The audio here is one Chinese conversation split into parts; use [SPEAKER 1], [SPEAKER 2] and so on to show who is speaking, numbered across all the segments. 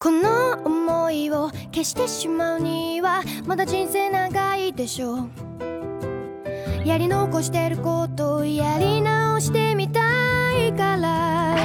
[SPEAKER 1] この想いを消してしまうにはまだ人生長いでしょうやり残してることをやり直してみたいから。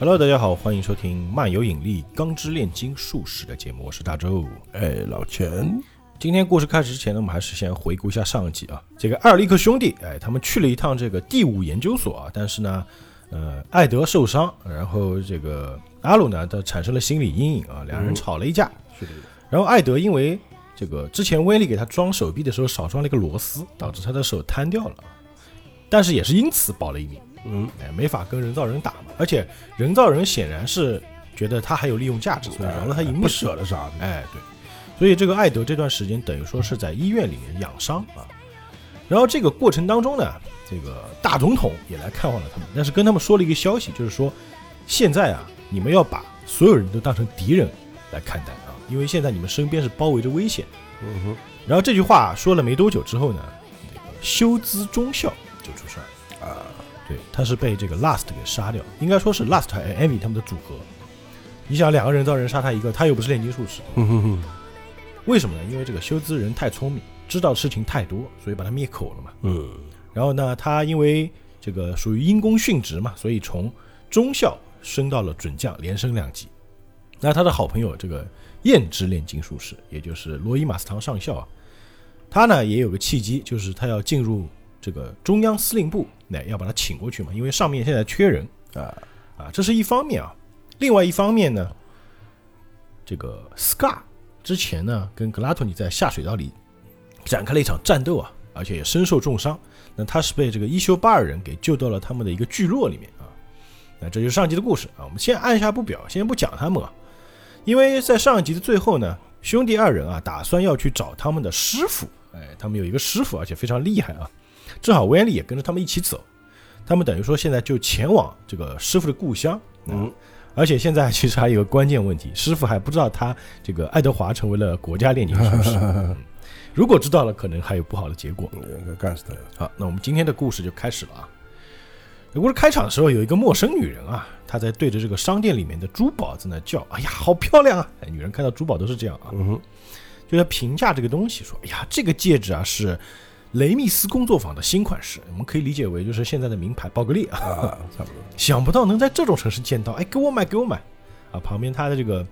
[SPEAKER 2] Hello，大家好，欢迎收听漫游引力钢之炼金术士的节目，我是大周。
[SPEAKER 3] 哎，老钱，
[SPEAKER 2] 今天故事开始之前呢，我们还是先回顾一下上一集啊。这个艾尔利克兄弟，哎，他们去了一趟这个第五研究所啊，但是呢，呃，艾德受伤，然后这个阿鲁呢，他产生了心理阴影啊，两人吵了一架。
[SPEAKER 3] 是的，
[SPEAKER 2] 然后艾德因为这个之前威利给他装手臂的时候少装了一个螺丝，导致他的手瘫掉了，但是也是因此保了一命。
[SPEAKER 3] 嗯，
[SPEAKER 2] 哎，没法跟人造人打嘛，而且人造人显然是觉得他还有利用价值，所以饶了他一命。
[SPEAKER 3] 不舍得杀的，
[SPEAKER 2] 哎，对，所以这个艾德这段时间等于说是在医院里面养伤啊。然后这个过程当中呢，这个大总统也来看望了他们，但是跟他们说了一个消息，就是说现在啊，你们要把所有人都当成敌人来看待啊，因为现在你们身边是包围着危险。
[SPEAKER 3] 嗯哼，
[SPEAKER 2] 然后这句话说了没多久之后呢，这个休兹中校就出事儿。
[SPEAKER 3] 啊，
[SPEAKER 2] 对，他是被这个 Last 给杀掉，应该说是 Last 和 Amy 他们的组合。你想，两个人造人杀他一个，他又不是炼金术士，
[SPEAKER 3] 哼哼哼，
[SPEAKER 2] 为什么呢？因为这个休兹人太聪明，知道事情太多，所以把他灭口了嘛。
[SPEAKER 3] 嗯，
[SPEAKER 2] 然后呢，他因为这个属于因公殉职嘛，所以从中校升到了准将，连升两级。那他的好朋友这个燕之炼金术士，也就是罗伊马斯唐上校啊，他呢也有个契机，就是他要进入这个中央司令部，那要把他请过去嘛，因为上面现在缺人
[SPEAKER 3] 啊，
[SPEAKER 2] 啊，这是一方面啊。另外一方面呢，这个 Scar 之前呢跟格拉托尼在下水道里展开了一场战斗啊，而且也身受重伤。那他是被这个伊修巴尔人给救到了他们的一个聚落里面啊。那这就是上集的故事啊。我们先按下不表，先不讲他们啊，因为在上集的最后呢，兄弟二人啊打算要去找他们的师傅。哎，他们有一个师傅，而且非常厉害啊。正好威恩利也跟着他们一起走，他们等于说现在就前往这个师傅的故乡。
[SPEAKER 3] 嗯，
[SPEAKER 2] 而且现在其实还有一个关键问题，师傅还不知道他这个爱德华成为了国家炼金术士。嗯 如果知道了，可能还有不好的结果。
[SPEAKER 3] 干死他，
[SPEAKER 2] 好，那我们今天的故事就开始了啊。这故事开场的时候，有一个陌生女人啊，她在对着这个商店里面的珠宝在那叫：“哎呀，好漂亮啊！”哎，女人看到珠宝都是这样啊，
[SPEAKER 3] 嗯哼，
[SPEAKER 2] 就在评价这个东西，说：“哎呀，这个戒指啊是雷密斯工作坊的新款式，我们可以理解为就是现在的名牌宝格丽啊。
[SPEAKER 3] 啊，差不多，
[SPEAKER 2] 想不到能在这种城市见到，哎，给我买，给我买啊！旁边他的这个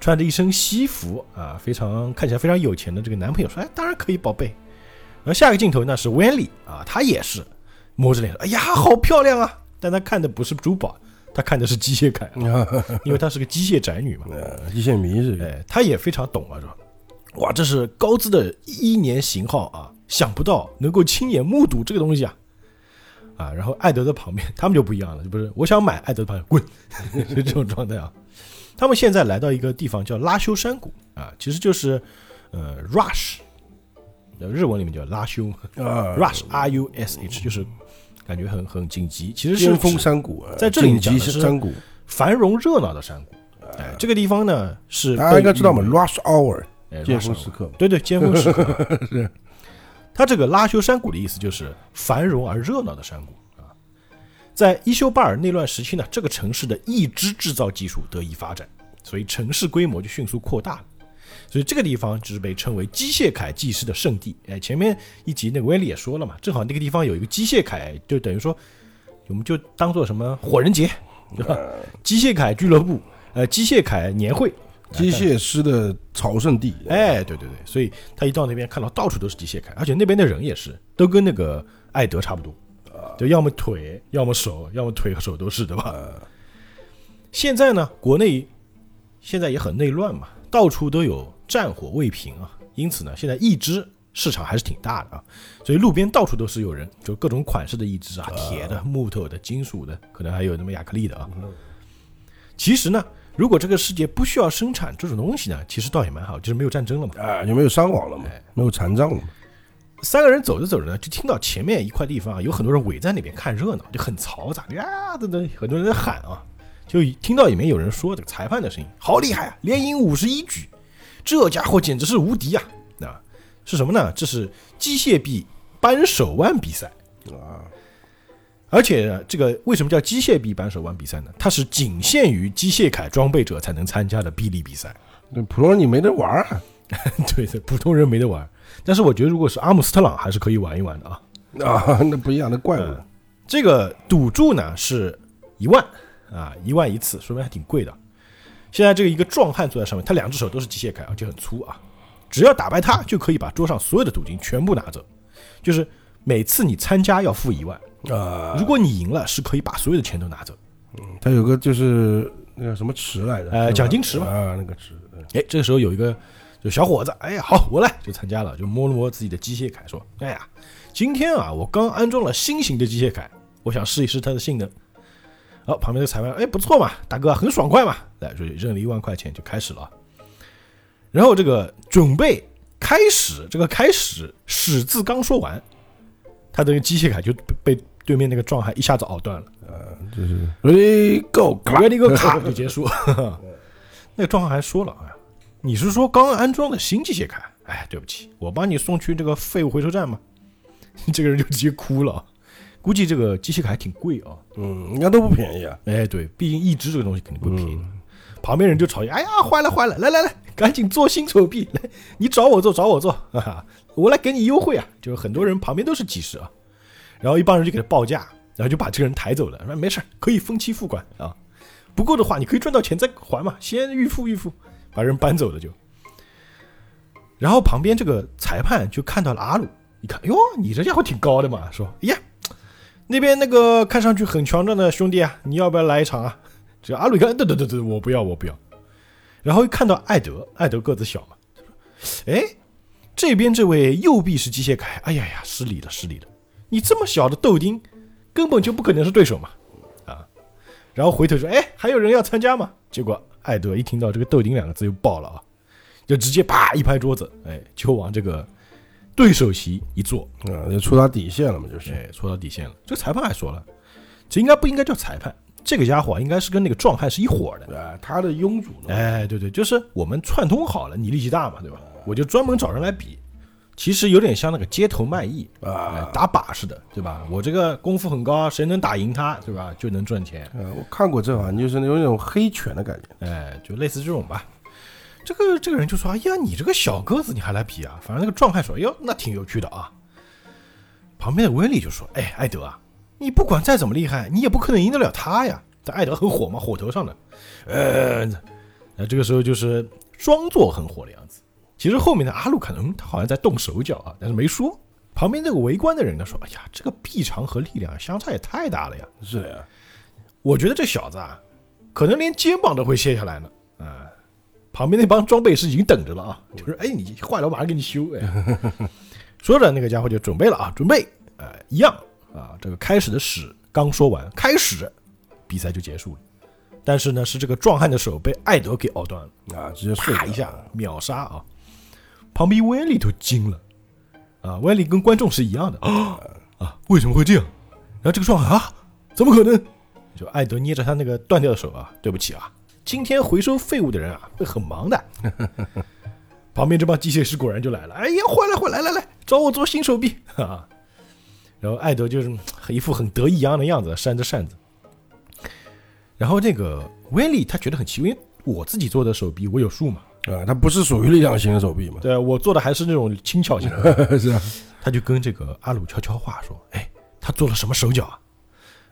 [SPEAKER 2] 穿着一身西服啊，非常看起来非常有钱的这个男朋友说，哎，当然可以，宝贝。然后下一个镜头呢是 w e n l y 啊，他也是摸着脸说，哎呀，好漂亮啊！但他看的不是珠宝，他看的是机械感啊，因为他是个机械宅女嘛。
[SPEAKER 3] 呃，机械迷是，
[SPEAKER 2] 哎，他也非常懂啊，说，哇，这是高资的一年型号啊，想不到能够亲眼目睹这个东西啊。啊，然后艾德的旁边，他们就不一样了，就不是我想买艾德的旁边滚，是这种状态啊。他们现在来到一个地方叫拉修山谷啊，其实就是呃 rush，呃日文里面叫拉修
[SPEAKER 3] 啊
[SPEAKER 2] rush r u s h，就是感觉很很紧急，其实是
[SPEAKER 3] 巅峰山谷，啊
[SPEAKER 2] 在这里讲的是
[SPEAKER 3] 山谷，
[SPEAKER 2] 繁荣热闹的山谷。哎，这个地方呢是
[SPEAKER 3] 大家应该知道嘛，rush hour，
[SPEAKER 2] 哎
[SPEAKER 3] 尖
[SPEAKER 2] rush
[SPEAKER 3] 峰时刻，
[SPEAKER 2] 对对，尖峰时刻 是。它这个拉修山谷的意思就是繁荣而热闹的山谷啊。在伊修巴尔内乱时期呢，这个城市的义肢制造技术得以发展，所以城市规模就迅速扩大了。所以这个地方就是被称为机械铠技师的圣地。哎，前面一集那个威利也说了嘛，正好那个地方有一个机械铠，就等于说我们就当做什么火人节，对吧？机械铠俱乐部，呃，机械铠年会，
[SPEAKER 3] 机械师的朝圣地，
[SPEAKER 2] 哎，对对对，所以他一到那边看到到处都是机械铠，而且那边的人也是都跟那个艾德差不多，就要么腿，要么手，要么腿和手都是，对吧？现在呢，国内现在也很内乱嘛，到处都有战火未平啊，因此呢，现在义肢市场还是挺大的啊，所以路边到处都是有人，就各种款式的义肢啊，铁的、木头的、金属的，可能还有那么亚克力的啊。其实呢，如果这个世界不需要生产这种东西呢，其实倒也蛮好，就是没有战争了嘛。
[SPEAKER 3] 啊，就没有伤亡了嘛，
[SPEAKER 2] 哎
[SPEAKER 3] 没有残障了嘛，
[SPEAKER 2] 三个人走着走着呢，就听到前面一块地方啊，有很多人围在那边看热闹，就很嘈杂呀，等等，很多人在喊啊，就听到里面有人说这个裁判的声音，好厉害啊，连赢五十一局，这家伙简直是无敌啊！啊，是什么呢？这是机械臂扳手腕比赛。
[SPEAKER 3] 啊，
[SPEAKER 2] 而且这个为什么叫机械臂扳手腕比赛呢？它是仅限于机械铠装备者才能参加的臂力比赛。
[SPEAKER 3] 那普通人你没得玩儿啊
[SPEAKER 2] 对的，普通人没得玩。但是我觉得，如果是阿姆斯特朗，还是可以玩一玩的啊。
[SPEAKER 3] 啊，那不一样的怪物
[SPEAKER 2] 嗯，这个赌注呢是一万啊，一万一次，说明还挺贵的。现在这个一个壮汉坐在上面，他两只手都是机械铠，而且很粗啊。只要打败他，就可以把桌上所有的赌金全部拿走。就是每次你参加要付一万，
[SPEAKER 3] 啊，
[SPEAKER 2] 如果你赢了，是可以把所有的钱都拿走。
[SPEAKER 3] 嗯，他有个就是那个什么池来着？
[SPEAKER 2] 呃奖金池嘛
[SPEAKER 3] 啊，那个池，嗯
[SPEAKER 2] 哎，这个时候有一个就小伙子，哎呀，好，我来就参加了，就摸了摸自己的机械铠，说，哎呀，今天啊，我刚安装了新型的机械铠，我想试一试它的性能。好，旁边的裁判，哎，不错嘛，大哥很爽快嘛，来，所以扔了一万块钱就开始了。然后这个准备开始，这个开始始字刚说完，他这个机械铠就被被对面那个壮汉一下子熬断了。
[SPEAKER 3] 就是 ready go，咔
[SPEAKER 2] 原来一个卡就结束。那个壮汉还说了，啊，你是说刚安装的新机械铠？哎，对不起，我帮你送去这个废物回收站吗？这个人就直接哭了。估计这个机械铠还挺贵啊。
[SPEAKER 3] 嗯，应该都不便宜啊。
[SPEAKER 2] 哎，对，毕竟一只这个东西肯定不便宜。旁边人就吵架，哎呀，坏了坏了，来来来，赶紧做新手臂，来，你找我做找我做，哈哈，我来给你优惠啊！就是很多人旁边都是技师啊，然后一帮人就给他报价，然后就把这个人抬走了，说没事，可以分期付款啊，不够的话你可以赚到钱再还嘛，先预付预付，把人搬走了就。然后旁边这个裁判就看到了阿鲁，一看，哟，你这家伙挺高的嘛，说，哎呀，那边那个看上去很强壮的兄弟啊，你要不要来一场啊？这阿鲁一看，对对对对，我不要我不要。然后一看到艾德，艾德个子小嘛，哎，这边这位右臂是机械铠，哎呀呀，失礼了失礼了，你这么小的豆丁，根本就不可能是对手嘛，啊。然后回头说，哎，还有人要参加吗？结果艾德一听到这个豆丁两个字就爆了啊，就直接啪一拍桌子，哎，就往这个对手席一坐，
[SPEAKER 3] 啊，就戳他底线了嘛，就是。
[SPEAKER 2] 哎，戳到底线了。这个裁判还说了，这应该不应该叫裁判？这个家伙啊应该是跟那个壮汉是一伙儿的。
[SPEAKER 3] 啊，他的庸主呢？
[SPEAKER 2] 哎，对对，就是我们串通好了，你力气大嘛，对吧？我就专门找人来比。其实有点像那个街头卖艺，哎
[SPEAKER 3] 啊，
[SPEAKER 2] 打靶似的，对吧？我这个功夫很高，谁能打赢他，对吧？就能赚钱。
[SPEAKER 3] 呃，我看过这好像就是有那种黑拳的感觉。
[SPEAKER 2] 哎，就类似这种吧。这个这个人就说：“哎呀，你这个小个子，你还来比啊？”反正那个壮汉说：“哎呦，那挺有趣的啊。”旁边的威利就说：“哎，艾德啊，你不管再怎么厉害，你也不可能赢得了他呀。”但艾德很火嘛，火头上的，呃，那这个时候就是装作很火的样子。其实后面的阿鲁可能他好像在动手脚啊，但是没说。旁边那个围观的人呢说：“哎呀，这个臂长和力量相差也太大了呀。”
[SPEAKER 3] 是的呀，
[SPEAKER 2] 我觉得这小子啊，可能连肩膀都会卸下来呢。啊、旁边那帮装备师已经等着了啊，就是哎，你坏了，我马上给你修。哎，说着那个家伙就准备了啊，准备，呃，一样啊，这个开始的始刚说完，开始比赛就结束了。但是呢，是这个壮汉的手被艾德给咬断了，
[SPEAKER 3] 啊，直接
[SPEAKER 2] 碎一下秒杀啊！旁边威利都惊了啊，威利跟观众是一样的啊 啊，为什么会这样？然后这个壮汉啊，怎么可能？就艾德捏着他那个断掉的手啊，对不起啊，今天回收废物的人啊会很忙的。旁边这帮机械师果然就来了，哎呀，坏了坏了，来来来，找我做新手臂啊！然后艾德就是嗯一副很得意洋洋的样子，扇着扇子。然后这个威利他觉得很奇怪，因为我自己做的手臂我有数嘛，
[SPEAKER 3] 啊，他不是属于力量型的手臂嘛？
[SPEAKER 2] 对我做的还是那种轻巧型的，
[SPEAKER 3] 是啊，
[SPEAKER 2] 他就跟这个阿鲁悄悄话说：“哎，他做了什么手脚啊？”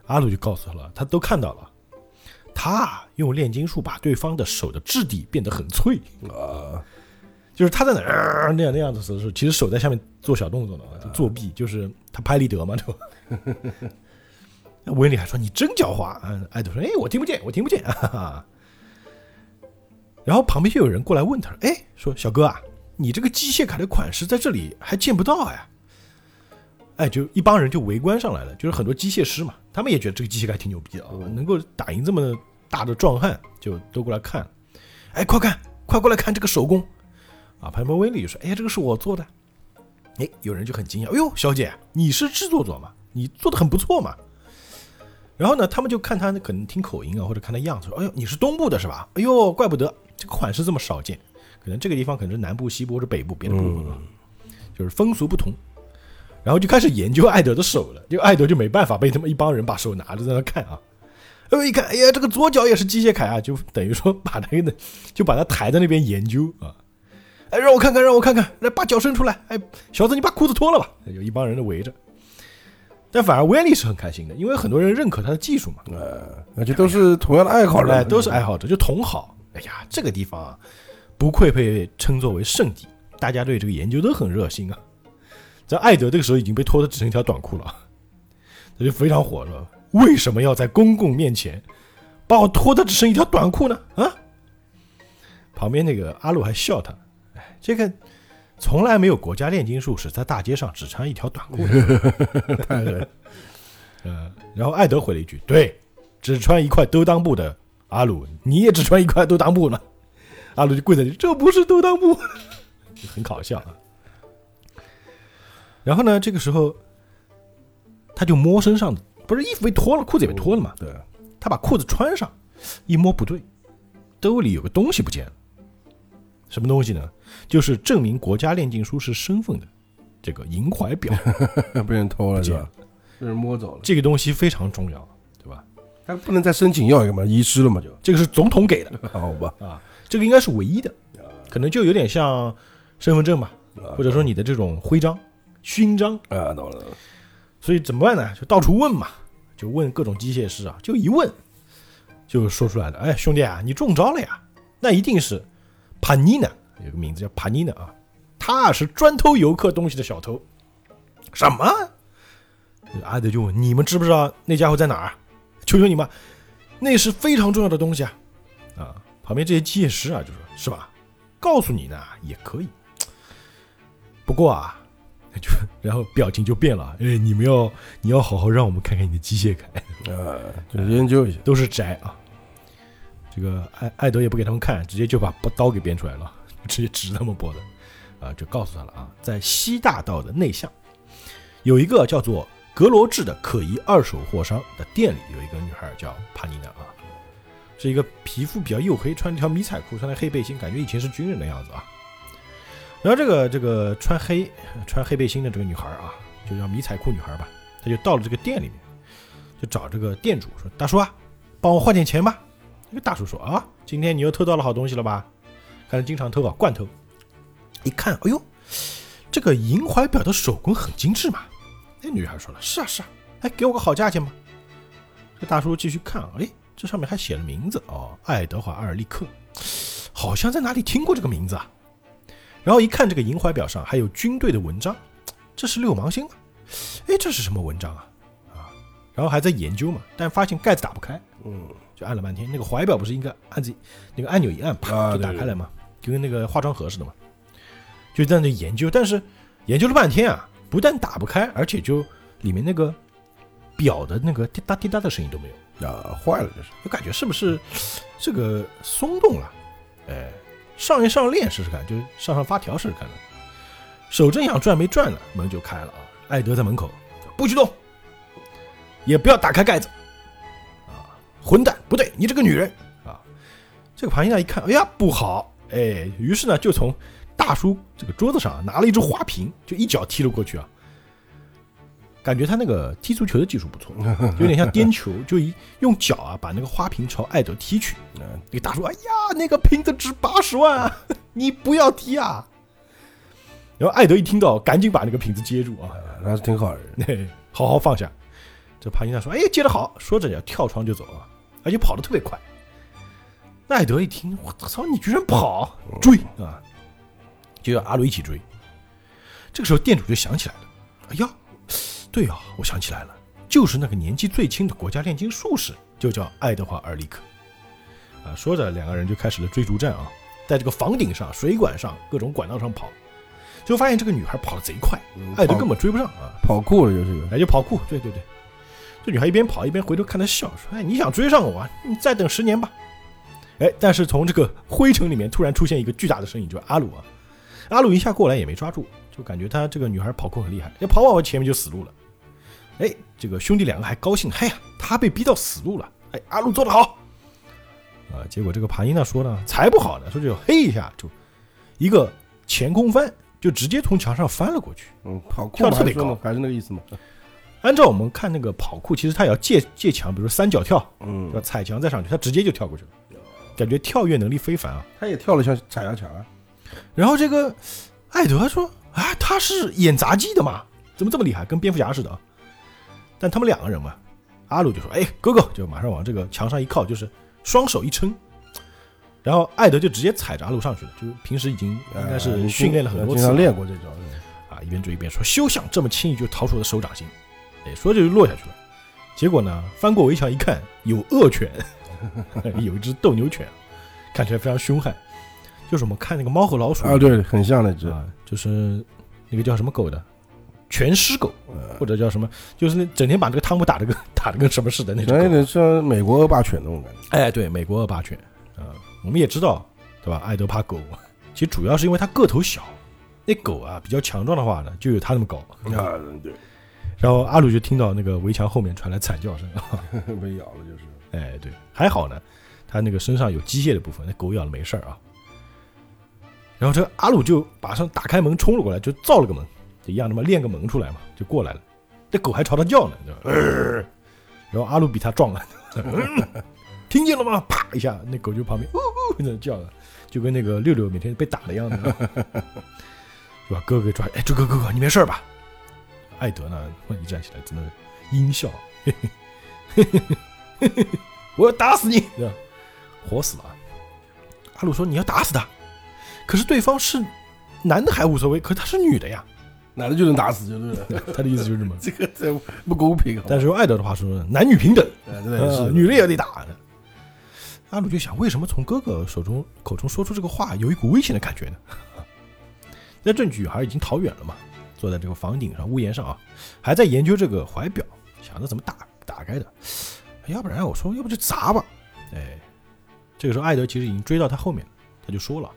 [SPEAKER 2] 阿鲁就告诉他了，他都看到了，他用炼金术把对方的手的质地变得很脆，
[SPEAKER 3] 啊，
[SPEAKER 2] 就是他在哪儿、呃那样那样子的时候，其实手在下面做小动作呢，就作弊，就是他拍立得嘛，对吧？那威利还说：“你真狡猾！”嗯，艾德说：“哎，我听不见，我听不见。”哈哈。然后旁边就有人过来问他：“哎，说小哥啊，你这个机械卡的款式在这里还见不到呀？”哎，就一帮人就围观上来了，就是很多机械师嘛，他们也觉得这个机械卡挺牛逼的啊，能够打赢这么大的壮汉，就都过来看。哎，快看，快过来看这个手工啊！旁边威利就说：“哎，这个是我做的。”哎，有人就很惊讶：“哎呦，小姐，你是制作者嘛？你做的很不错嘛。”然后呢，他们就看他可能听口音啊，或者看他样子，说：“哎呦，你是东部的是吧？哎呦，怪不得这个款式这么少见，可能这个地方可能是南部、西部或者北部别的部分啊，就是风俗不同。”然后就开始研究艾德的手了。就艾德就没办法，被他们一帮人把手拿着在那看啊。呃，一看，哎呀，这个左脚也是机械铠啊，就等于说把那个就把他抬在那边研究啊。哎，让我看看，让我看看，来把脚伸出来。哎，小子，你把裤子脱了吧。有一帮人围着。但反而威利是很开心的，因为很多人认可他的技术嘛。
[SPEAKER 3] 呃，那就都是同样的爱好者，
[SPEAKER 2] 哎，都是爱好者，就同好。哎呀，这个地方啊，不愧被称作为圣地，大家对这个研究都很热心啊。这艾德这个时候已经被脱的只剩一条短裤了，他就非常火了。为什么要在公共面前把我脱的只剩一条短裤呢？啊！旁边那个阿鲁还笑他，哎，这个。从来没有国家炼金术士在大街上只穿一条短裤。太狠。呃，然后艾德回了一句：“对，只穿一块兜裆布的阿鲁，你也只穿一块兜裆布呢。”阿鲁就跪在那里：“这不是兜裆布。”很搞笑啊。然后呢，这个时候他就摸身上的，不是衣服被脱了，裤子也被脱了嘛？
[SPEAKER 3] 对。
[SPEAKER 2] 他把裤子穿上，一摸不对，兜里有个东西不见了。什么东西呢？就是证明国家炼金术士身份的这个银怀表
[SPEAKER 3] 被人偷了是吧？被人摸走了。
[SPEAKER 2] 这个东西非常重要？
[SPEAKER 3] 他不能再申请要一个嘛？遗失了嘛？就
[SPEAKER 2] 这个是总统给的，
[SPEAKER 3] 好吧？
[SPEAKER 2] 啊，这个应该是唯一的，可能就有点像身份证吧，或者说你的这种徽章、勋章
[SPEAKER 3] 啊，懂了。
[SPEAKER 2] 所以怎么办呢？就到处问嘛，就问各种机械师啊，就一问就说出来了。哎，兄弟啊，你中招了呀？那一定是帕尼娜。有个名字叫帕尼娜啊，他是专偷游客东西的小偷。什么？阿德就问：“你们知不知道那家伙在哪儿？求求你们，那是非常重要的东西啊！”啊，旁边这些机械师啊就说：“是吧？告诉你呢也可以。不过啊，就然后表情就变了。哎，你们要你要好好让我们看看你的机械铠
[SPEAKER 3] 呃，就研究一下，
[SPEAKER 2] 都是宅啊。这个艾艾德也不给他们看，直接就把刀给变出来了。”直接指他们脖子，啊，就告诉他了啊，在西大道的内巷，有一个叫做格罗治的可疑二手货商的店里，有一个女孩叫帕尼娜啊，是一个皮肤比较黝黑，穿一条迷彩裤，穿的黑背心，感觉以前是军人的样子啊。然后这个这个穿黑穿黑背心的这个女孩啊，就叫迷彩裤女孩吧，她就到了这个店里面，就找这个店主说：“大叔啊，帮我换点钱吧。”这个大叔说：“啊，今天你又偷到了好东西了吧？”看来经常偷啊，惯偷。一看，哎呦，这个银怀表的手工很精致嘛。那女孩说了：“是啊，是啊，哎，给我个好价钱吧。”这大叔继续看，哎，这上面还写了名字哦，爱德华·阿尔利克，好像在哪里听过这个名字啊。然后一看这个银怀表上还有军队的文章，这是六芒星吗？哎，这是什么文章啊？啊，然后还在研究嘛，但发现盖子打不开，嗯，就按了半天。那个怀表不是应该按自己那个按钮一按，啪就打开了吗？就跟那个化妆盒似的嘛，就在那研究，但是研究了半天啊，不但打不开，而且就里面那个表的那个滴答滴答的声音都没有。
[SPEAKER 3] 啊，坏了这是，
[SPEAKER 2] 就感觉是不是这个松动了？哎，上一上链试试看，就上上发条试试看手正想转没转呢，门就开了啊，艾德在门口，不许动，也不要打开盖子。啊，混蛋，不对，你这个女人。啊，这个庞妮娜一看，哎呀，不好。哎，于是呢，就从大叔这个桌子上拿了一只花瓶，就一脚踢了过去啊。感觉他那个踢足球的技术不错，有点像颠球，就一用脚啊把那个花瓶朝艾德踢去。那个大叔，哎呀，那个瓶子值八十万，你不要踢啊！然后艾德一听到，赶紧把那个瓶子接住啊，
[SPEAKER 3] 那是挺好的，
[SPEAKER 2] 好好放下。这帕金娜说：“哎，接得好！”说着要跳窗就走啊，而且跑得特别快。艾德一听，我操！你居然跑追啊！就要阿鲁一起追。这个时候，店主就想起来了：“哎呀，对啊，我想起来了，就是那个年纪最轻的国家炼金术士，就叫爱德华·尔里克。”啊，说着，两个人就开始了追逐战啊，在这个房顶上、水管上、各种管道上跑，就发现这个女孩跑得贼快，艾德根本追不上啊！
[SPEAKER 3] 跑酷了就是，
[SPEAKER 2] 哎，就跑酷。对对对，这女孩一边跑一边回头看他笑说：“哎，你想追上我？啊你再等十年吧。”哎，但是从这个灰尘里面突然出现一个巨大的身影，就是阿鲁啊！阿鲁一下过来也没抓住，就感觉他这个女孩跑酷很厉害，要跑往我前面就死路了。哎，这个兄弟两个还高兴，嘿呀，他被逼到死路了！哎，阿鲁做得好啊！结果这个帕伊娜说呢，才不好呢，说就嘿一下就一个前空翻就直接从墙上翻了过去。
[SPEAKER 3] 嗯，跑酷
[SPEAKER 2] 跳得特别高
[SPEAKER 3] 嘛还是说呢还是那个意思嘛。
[SPEAKER 2] 按照我们看那个跑酷，其实他也要借借墙，比如三角跳，
[SPEAKER 3] 嗯
[SPEAKER 2] 要，踩墙再上去，他直接就跳过去了，感觉跳跃能力非凡啊。
[SPEAKER 3] 他也跳了像踩下墙啊。
[SPEAKER 2] 然后这个艾德说：“啊，他是演杂技的嘛，怎么这么厉害，跟蝙蝠侠似的啊？”但他们两个人嘛，阿鲁就说：“哎，哥哥！”就马上往这个墙上一靠，就是双手一撑，然后艾德就直接踩着阿鲁上去了，就是平时已经应该是训练了很多次
[SPEAKER 3] 练过这招。
[SPEAKER 2] 啊，一边追一边说：“休想这么轻易就逃出我的手掌心！”哎，说着就落下去了。结果呢，翻过围墙一看，有恶犬，有一只斗牛犬，看起来非常凶悍，就是我们看那个猫和老鼠
[SPEAKER 3] 啊，对，很像那只。
[SPEAKER 2] 啊，就是那个叫什么狗的，全尸狗，
[SPEAKER 3] 呃
[SPEAKER 2] 或者叫什么，就是那整天把这个汤姆打的跟 打的跟什么似的那种狗。
[SPEAKER 3] 有点像美国恶霸犬那种感觉。
[SPEAKER 2] 哎，对，美国恶霸犬啊，我们也知道，对吧？爱德怕狗，其实主要是因为它个头小，那狗啊比较强壮的话呢，就有它那么高。
[SPEAKER 3] 啊，对，
[SPEAKER 2] 然后阿鲁就听到那个围墙后面传来惨叫声，
[SPEAKER 3] 被咬了就是。
[SPEAKER 2] 哎，对，还好呢，它那个身上有机械的部分，那狗咬了没事儿啊。然后这阿鲁就马上打开门冲了过来，就造了个门，一样他妈练个门出来嘛，就过来了。这狗还朝他叫呢，呃然后阿鲁比他壮了，听见了吗？啪一下，那狗就旁边呜呜在叫了，就跟那个六六每天被打的样子，是吧？哥哥给抓，哎，这哥哥哥，你没事吧？艾德呢，一站起来，真的阴笑，嘿嘿嘿嘿嘿嘿，我要打死你，活死了。阿鲁说：“你要打死他，可是对方是男的还无所谓，可是她是女的呀。
[SPEAKER 3] 男的就能打死，就对了。
[SPEAKER 2] 他的意思就是这么。
[SPEAKER 3] 这个这不公平啊。
[SPEAKER 2] 但是用艾德的话说，男女平等，
[SPEAKER 3] 哎，真的
[SPEAKER 2] 呃
[SPEAKER 3] 是
[SPEAKER 2] 女的也得打。阿鲁就想，为什么从哥哥手中口中说出这个话，有一股危险的感觉呢？那这女孩已经逃远了嘛，坐在这个房顶上、屋檐上啊，还在研究这个怀表，想着怎么打打开的。要不然我说，要不就砸吧。哎，这个时候艾德其实已经追到他后面了，他就说了：“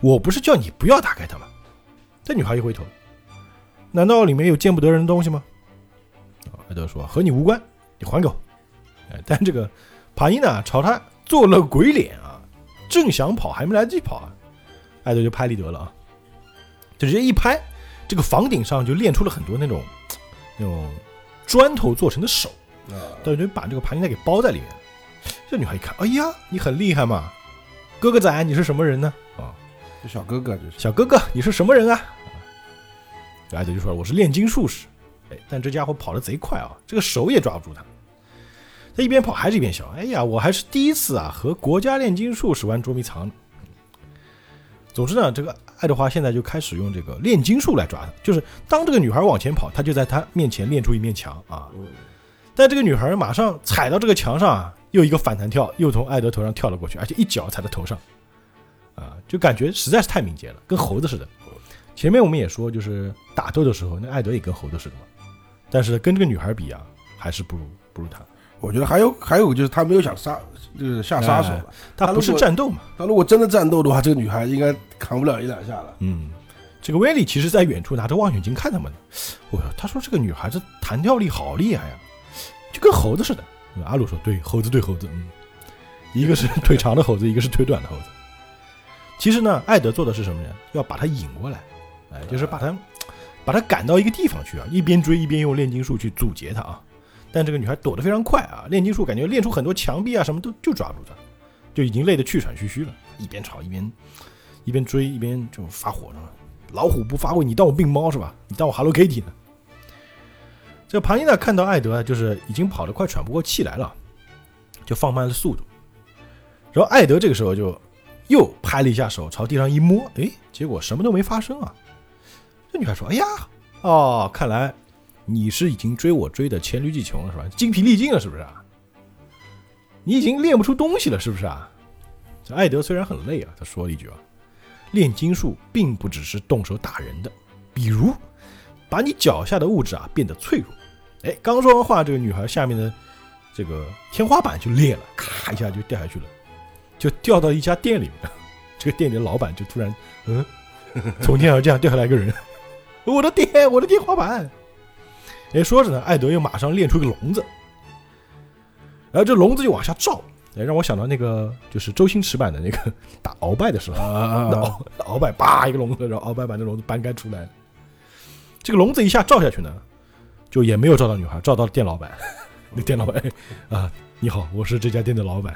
[SPEAKER 2] 我不是叫你不要打开它吗？”这女孩一回头，难道里面有见不得人的东西吗？啊，艾德说：“和你无关，你还给我。”哎，但这个帕伊娜朝他做了鬼脸啊，正想跑，还没来得及跑啊，艾德就拍立得了啊，就直接一拍，这个房顶上就练出了很多那种那种砖头做成的手，
[SPEAKER 3] 啊，
[SPEAKER 2] 等于把这个帕伊娜给包在里面。这女孩一看，哎呀，你很厉害嘛，哥哥仔，你是什么人呢？啊，
[SPEAKER 3] 这小哥哥就是
[SPEAKER 2] 小哥哥，你是什么人啊？这艾德就说：“我是炼金术士。”哎，但这家伙跑得贼快啊，这个手也抓不住他。他一边跑还是一边笑：“哎呀，我还是第一次啊和国家炼金术士玩捉迷藏呢。”总之呢，这个爱德华现在就开始用这个炼金术来抓他，就是当这个女孩往前跑，他就在他面前练出一面墙啊。但这个女孩马上踩到这个墙上啊，又一个反弹跳，又从艾德头上跳了过去，而且一脚踩在头上，啊，就感觉实在是太敏捷了，跟猴子似的。前面我们也说，就是打斗的时候，那艾德也跟猴子似的嘛，但是跟这个女孩比啊，还是不如不如他。
[SPEAKER 3] 我觉得还有还有就是他没有想杀，就是下杀手了。
[SPEAKER 2] 他不是战斗嘛，
[SPEAKER 3] 他如果真的战斗的话，这个女孩应该扛不了一两下了。
[SPEAKER 2] 嗯，这个威利其实在远处拿着望远镜看他们呢。哦哟，他说这个女孩子弹跳力好厉害呀，就跟猴子似的。阿鲁说：“对，猴子对猴子，嗯，一个是 腿长的猴子，一个是腿短的猴子。其实呢，艾德做的是什么呢？要把他引过来，哎，就是把他把他赶到一个地方去啊，一边追一边用炼金术去阻截他啊。但这个女孩躲得非常快啊，炼金术感觉练出很多墙壁啊，什么都就抓不住她，就已经累得气喘吁吁了，一边吵一边一边追一边就发火了。老虎不发威，你当我病猫是吧？你当我 Hello Kitty 呢？这庞伊娜看到艾德，就是已经跑得快喘不过气来了，就放慢了速度。然后艾德这个时候就又拍了一下手，朝地上一摸，哎，结果什么都没发生啊。这女孩说：“哎呀，哦，看来你是已经追我追的黔驴技穷了是吧？精疲力尽了是不是啊？你已经练不出东西了是不是啊？”这艾德虽然很累啊，他说了一句啊：“炼金术并不只是动手打人的，比如把你脚下的物质啊变得脆弱。”哎，刚说完话，这个女孩下面的这个天花板就裂了，咔一下就掉下去了，就掉到一家店里面。这个店里的老板就突然，嗯，从天而降掉下来一个人，我的天，我的天花板！哎，说着呢，艾德又马上练出一个笼子，然后这笼子就往下照，哎，让我想到那个就是周星驰版的那个打鳌拜的时候，
[SPEAKER 3] 啊
[SPEAKER 2] 那鳌鳌拜叭一个笼子，然后鳌拜把那笼子搬开出来，这个笼子一下照下去呢，就也没有照到女孩，照到了店老板。那店老板哎啊，你好，我是这家店的老板。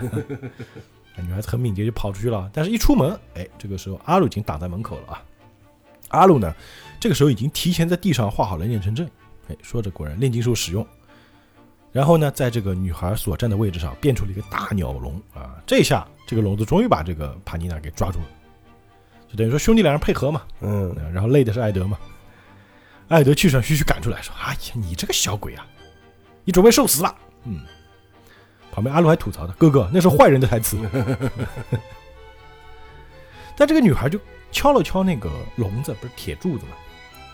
[SPEAKER 2] 女孩子很敏捷就跑出去了，但是一出门，哎，这个时候阿鲁已经挡在门口了啊。阿鲁呢，这个时候已经提前在地上画好了炼成阵，哎，说着果然炼金术使用。然后呢，在这个女孩所站的位置上变出了一个大鸟笼啊，这下这个笼子终于把这个帕尼娜给抓住了，就等于说兄弟两人配合嘛，
[SPEAKER 3] 嗯，
[SPEAKER 2] 嗯然后累的是艾德嘛，艾德气喘吁吁赶出来说：“哎呀，你这个小鬼啊，你准备受死了。”嗯，旁边阿鲁还吐槽他：“哥哥，那是坏人的台词。”但这个女孩就敲了敲那个笼子，不是铁柱子吗，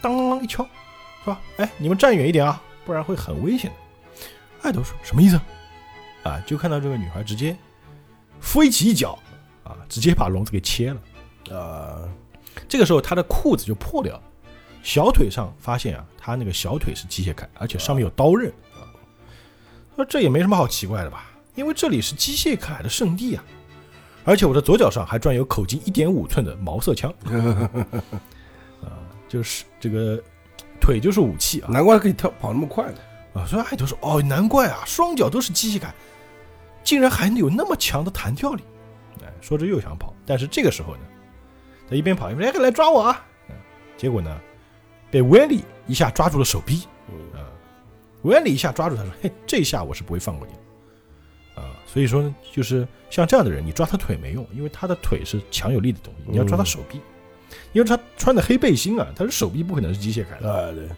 [SPEAKER 2] 当当当一敲，是吧？哎，你们站远一点啊，不然会很危险的。艾德说：“什么意思？”啊，就看到这个女孩直接飞起一脚，啊，直接把笼子给切了。
[SPEAKER 3] 啊，
[SPEAKER 2] 这个时候她的裤子就破掉了，小腿上发现啊，她那个小腿是机械铠，而且上面有刀刃啊。说这也没什么好奇怪的吧，因为这里是机械铠的圣地啊，而且我的左脚上还装有口径一点五寸的毛瑟枪，啊，就是这个腿就是武器啊。
[SPEAKER 3] 难怪可以跳跑那么快呢。
[SPEAKER 2] 啊，所以艾德说，哦，难怪啊，双脚都是机械铠，竟然还能有那么强的弹跳力。哎，说着又想跑，但是这个时候呢，他一边跑一边哎来抓我啊！嗯结果呢，被威利一下抓住了手臂。
[SPEAKER 3] 嗯
[SPEAKER 2] 啊，威利一下抓住他说：“嘿，这一下我是不会放过你的。”啊，所以说呢，就是像这样的人，你抓他腿没用，因为他的腿是强有力的东西，你要抓他手臂，因为他穿的黑背心啊，他的手臂不可能是机械铠的。
[SPEAKER 3] 啊，对，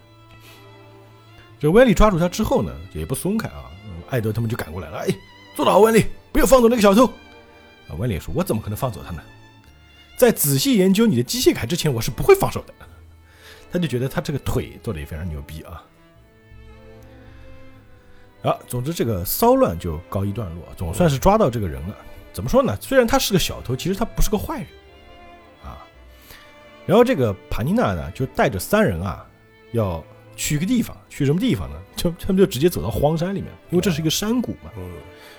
[SPEAKER 2] 这威利抓住他之后呢，也不松开啊。嗯艾德他们就赶过来了，哎，坐得好，威利，不要放走那个小偷。啊，威利说：“我怎么可能放走他呢？在仔细研究你的机械铠之前，我是不会放手的。”他就觉得他这个腿做的也非常牛逼啊。啊，总之这个骚乱就告一段落，总算是抓到这个人了。怎么说呢？虽然他是个小偷，其实他不是个坏人啊。然后这个帕尼娜呢，就带着三人啊，要去一个地方，去什么地方呢？就他们就直接走到荒山里面，因为这是一个山谷嘛。
[SPEAKER 3] 嗯，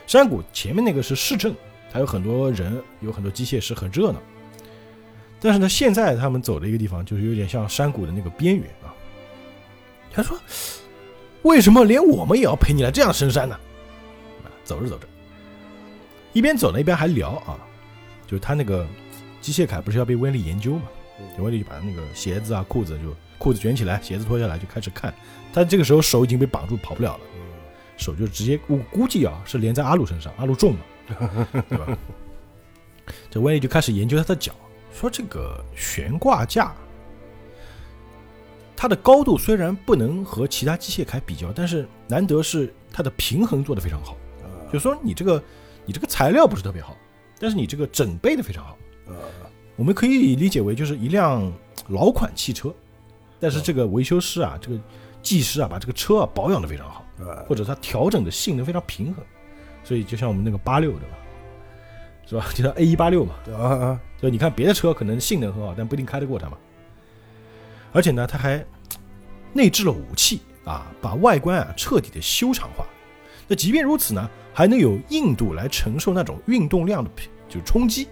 [SPEAKER 2] 山谷前面那个是市政，它有很多人，有很多机械师，很热闹。但是呢，现在他们走的一个地方，就是有点像山谷的那个边缘啊。他说：“为什么连我们也要陪你来这样深山呢？”啊，走着走着，一边走呢一边还聊啊，就是他那个机械铠不是要被威力研究嘛？威力就把那个鞋子啊、裤子就裤子卷起来，鞋子脱下来就开始看。他这个时候手已经被绑住，跑不了了。手就直接，我估计啊是连在阿鲁身上，阿鲁重嘛，对吧？这威利就开始研究他的脚，说这个悬挂架，它的高度虽然不能和其他机械铠比较，但是难得是它的平衡做得非常好。就说你这个你这个材料不是特别好，但是你这个整备的非常好。
[SPEAKER 3] 啊，
[SPEAKER 2] 我们可以理解为就是一辆老款汽车，但是这个维修师啊，这个技师啊，把这个车啊保养的非常好。
[SPEAKER 3] 啊，
[SPEAKER 2] 或者它调整的性能非常平衡，所以就像我们那个八六对吧，是吧？就像 A 一八六嘛，
[SPEAKER 3] 对啊啊，
[SPEAKER 2] 就你看别的车可能性能很好，但不一定开得过它嘛。而且呢，它还内置了武器啊，把外观啊彻底的修长化。那即便如此呢，还能有硬度来承受那种运动量的就冲击。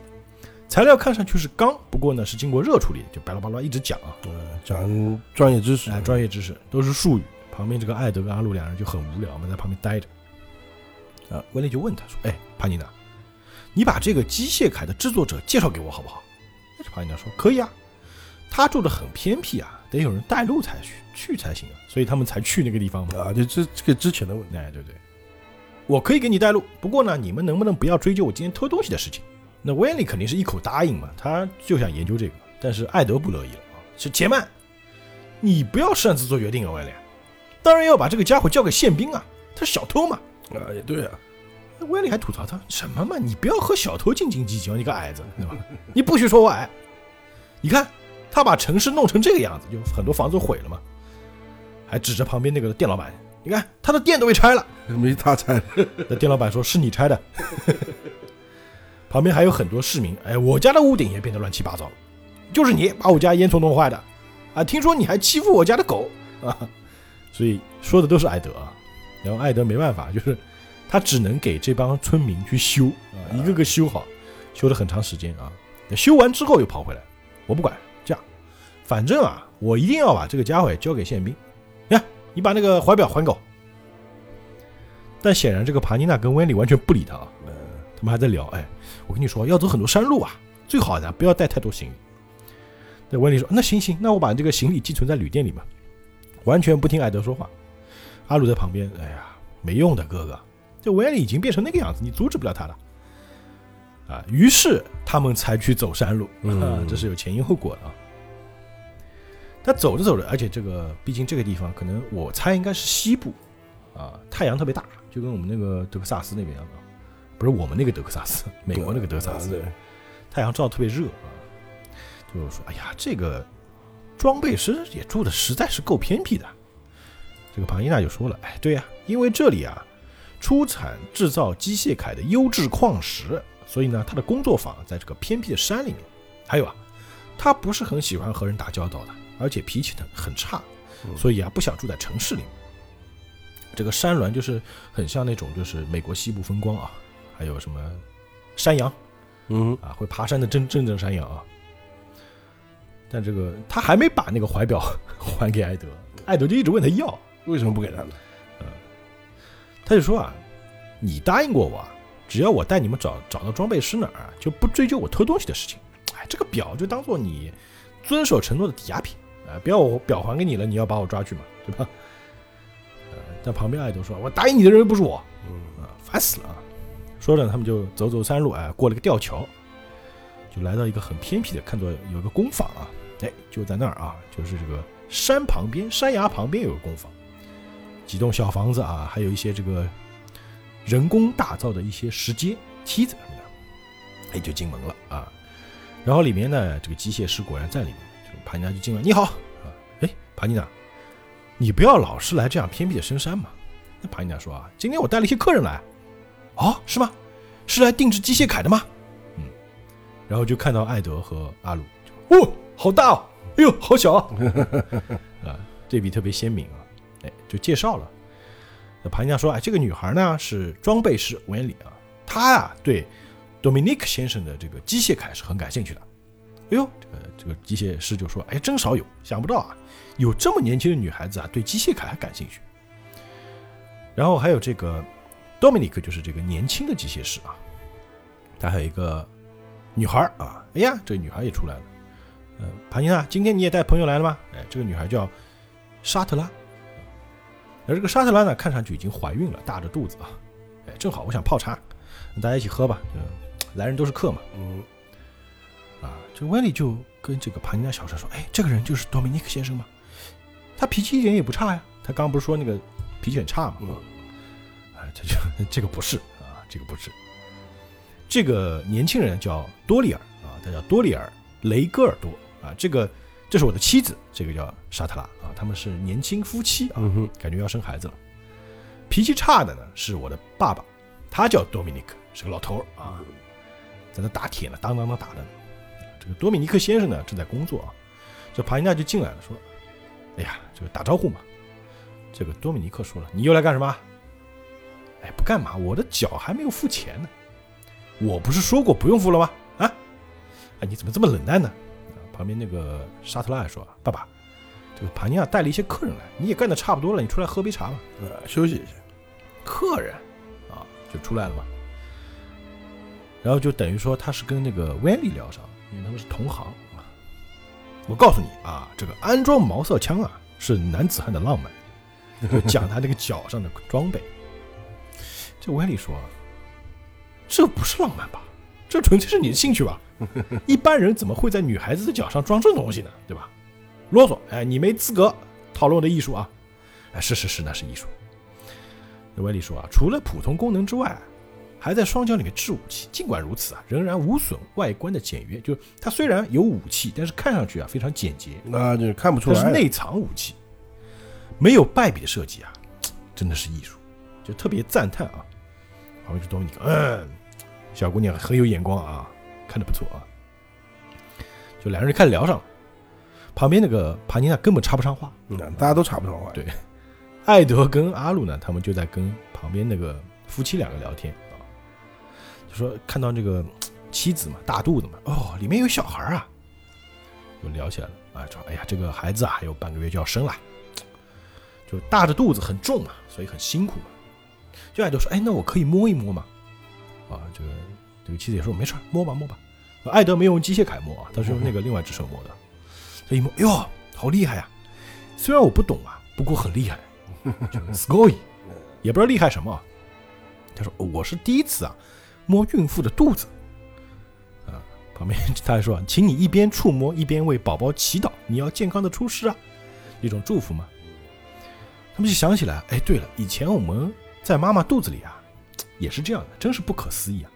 [SPEAKER 2] 材料看上去是钢，不过呢是经过热处理，就巴拉巴拉一直讲啊，
[SPEAKER 3] 嗯，讲专业知识，
[SPEAKER 2] 哎，专业知识都是术语。旁边这个艾德跟阿鲁两人就很无聊嘛，在旁边待着。啊，威廉就问他说：“哎，帕尼娜，你把这个机械铠的制作者介绍给我好不好？”那帕尼娜说：“可以啊，他住的很偏僻啊，得有人带路才去去才行啊，所以他们才去那个地方嘛。
[SPEAKER 3] 啊，就这这个之前的问题，
[SPEAKER 2] 哎，对对，我可以给你带路，不过呢，你们能不能不要追究我今天偷东西的事情？那威利肯定是一口答应嘛，他就想研究这个，但是艾德不乐意了啊，是且慢，你不要擅自做决定啊，威利。当然要把这个家伙交给宪兵啊，他是小偷嘛。
[SPEAKER 3] 啊，也对啊，
[SPEAKER 2] 威利还吐槽他什么嘛，你不要和小偷斤斤计较，你个矮子，对吧？你不许说我矮。你看他把城市弄成这个样子，就很多房子毁了嘛，还指着旁边那个店老板，你看他的店都被拆了。
[SPEAKER 3] 没他猜，
[SPEAKER 2] 那店老板说：“是你拆的。”旁边还有很多市民，哎，我家的屋顶也变得乱七八糟，就是你把我家烟囱弄坏的，啊，听说你还欺负我家的狗 啊，所以说的都是艾德啊。然后艾德没办法，就是他只能给这帮村民去修啊，一个个修好，修了很长时间啊。修完之后又跑回来，我不管，反正啊，我一定要把这个家伙交给宪兵。呀，你把那个怀表还给我。但显然这个帕尼娜跟温里完全不理他啊，他们还在聊。哎，我跟你说，要走很多山路啊，最好的不要带太多行李。那温里说，那行行，那我把这个行李寄存在旅店里嘛。完全不听艾德说话。阿鲁在旁边，哎呀，没用的，哥哥，这温里已经变成那个样子，你阻止不了他了。啊，于是他们才去走山路，啊，这是有前因后果的啊。他走着走着，而且这个毕竟这个地方可能我猜应该是西部，啊，太阳特别大，就跟我们那个德克萨斯那边一样，不是我们那个德克萨斯，美国那个德克萨斯，太阳照特别热啊。就是说，哎呀，这个装备师也住的实在是够偏僻的。这个庞伊娜就说了，哎，对呀，因为这里啊出产制造机械铠的优质矿石。所以呢，他的工作坊在这个偏僻的山里面。还有啊，他不是很喜欢和人打交道的，而且脾气呢很差，所以啊不想住在城市里。这个山峦就是很像那种就是美国西部风光啊，还有什么山羊，
[SPEAKER 3] 嗯
[SPEAKER 2] 啊会爬山的真真正山羊啊。但这个他还没把那个怀表 还给艾德，艾德就一直问他要，
[SPEAKER 3] 为什么不给他呢？
[SPEAKER 2] 嗯，他就说啊，你答应过我。只要我带你们找找到装备师哪儿，就不追究我偷东西的事情。哎，这个表就当做你遵守承诺的抵押品啊！不要我表还给你了，你要把我抓去嘛，对吧？呃，但旁边艾德说：“我答应你的人又不是我。”嗯啊，烦死了啊！说着，他们就走走山路，哎，过了个吊桥，就来到一个很偏僻的，看作有个工坊啊，哎，就在那儿啊，就是这个山旁边，山崖旁边有个工坊，几栋小房子啊，还有一些这个。人工打造的一些石阶、梯子什么的，哎，就进门了啊。然后里面呢，这个机械师果然在里面，就盘尼娜就进来，你好啊，哎，盘尼娜，你不要老是来这样偏僻的深山嘛。那盘尼娜说啊，今天我带了一些客人来，哦，是吗？是来定制机械铠的吗？嗯，然后就看到艾德和阿鲁，哦，好大哦，哎呦，好小 啊，啊，对比特别鲜明啊，哎，就介绍了。那庞家说：“哎，这个女孩呢是装备师维里啊，她呀对 Dominic 先生的这个机械铠是很感兴趣的。哎呦，这个这个机械师就说：哎，真少有，想不到啊，有这么年轻的女孩子啊对机械凯还感兴趣。然后还有这个 Dominic 就是这个年轻的机械师啊，他还有一个女孩啊，哎呀，这个女孩也出来了。呃，帕尼娜，今天你也带朋友来了吗？哎，这个女孩叫沙特拉。”而这个沙特拉呢，看上去已经怀孕了，大着肚子啊，哎，正好我想泡茶，大家一起喝吧，嗯，来人都是客嘛，
[SPEAKER 3] 嗯，
[SPEAKER 2] 啊，这温里就跟这个帕尼娜小声说，哎，这个人就是多米尼克先生吗？他脾气一点也不差呀，他刚不是说那个脾气很差吗？
[SPEAKER 3] 嗯，
[SPEAKER 2] 哎，这就 这个不是啊，这个不是，这个年轻人叫多里尔啊，他叫多里尔雷戈尔多啊，这个。这是我的妻子，这个叫沙特拉啊，他们是年轻夫妻啊，感觉要生孩子了。脾气差的呢是我的爸爸，他叫多米尼克，是个老头啊，在那打铁呢，当当当打的。这个多米尼克先生呢正在工作啊，这帕尼娜就进来了，说：“哎呀，这个打招呼嘛。”这个多米尼克说了：“你又来干什么？”哎，不干嘛，我的脚还没有付钱呢。我不是说过不用付了吗？啊，哎，你怎么这么冷淡呢？旁边那个沙特拉说：“爸爸，这个帕尼亚带了一些客人来，你也干的差不多了，你出来喝杯茶吧，
[SPEAKER 3] 呃，休息一下。
[SPEAKER 2] 客人啊，就出来了嘛。然后就等于说他是跟那个威利聊上，因为他们是同行啊。我告诉你啊，这个安装毛瑟枪啊，是男子汉的浪漫。就讲他这个脚上的装备。这歪理说，这不是浪漫吧？这纯粹是你的兴趣吧？”一般人怎么会在女孩子的脚上装这种东西呢？对吧？啰嗦！哎，你没资格讨论我的艺术啊！哎，是是是，那是艺术。那歪理说啊，除了普通功能之外，还在双脚里面置武器。尽管如此啊，仍然无损外观的简约。就是它虽然有武器，但是看上去啊非常简洁，
[SPEAKER 3] 那就看不出来
[SPEAKER 2] 是内藏武器，没有败笔的设计啊，真的是艺术，就特别赞叹啊。旁边就多米尼克，嗯，小姑娘很有眼光啊。看着不错啊，就两个人开始聊上了。旁边那个帕尼娜根本插不上话，
[SPEAKER 3] 嗯，大家都插不上话。
[SPEAKER 2] 对，艾德跟阿鲁呢，他们就在跟旁边那个夫妻两个聊天啊，就说看到这个 妻子嘛，大肚子嘛，哦，里面有小孩啊，就聊起来了啊，说哎呀，这个孩子啊，还有半个月就要生了，就大着肚子很重嘛，所以很辛苦嘛。就爱德说，哎，那我可以摸一摸吗？啊，这个这个妻子也说没事儿，摸吧摸吧。艾德没有用机械铠摸啊，他是用那个另外一只手摸的。这一摸，哎呦，好厉害呀！虽然我不懂啊，不过很厉害。就 s c o y 也不知道厉害什么。他说我是第一次啊，摸孕妇的肚子。啊，旁边他还说，请你一边触摸一边为宝宝祈祷，你要健康的出世啊，一种祝福嘛。他们就想起来，哎，对了，以前我们在妈妈肚子里啊，也是这样的，真是不可思议啊。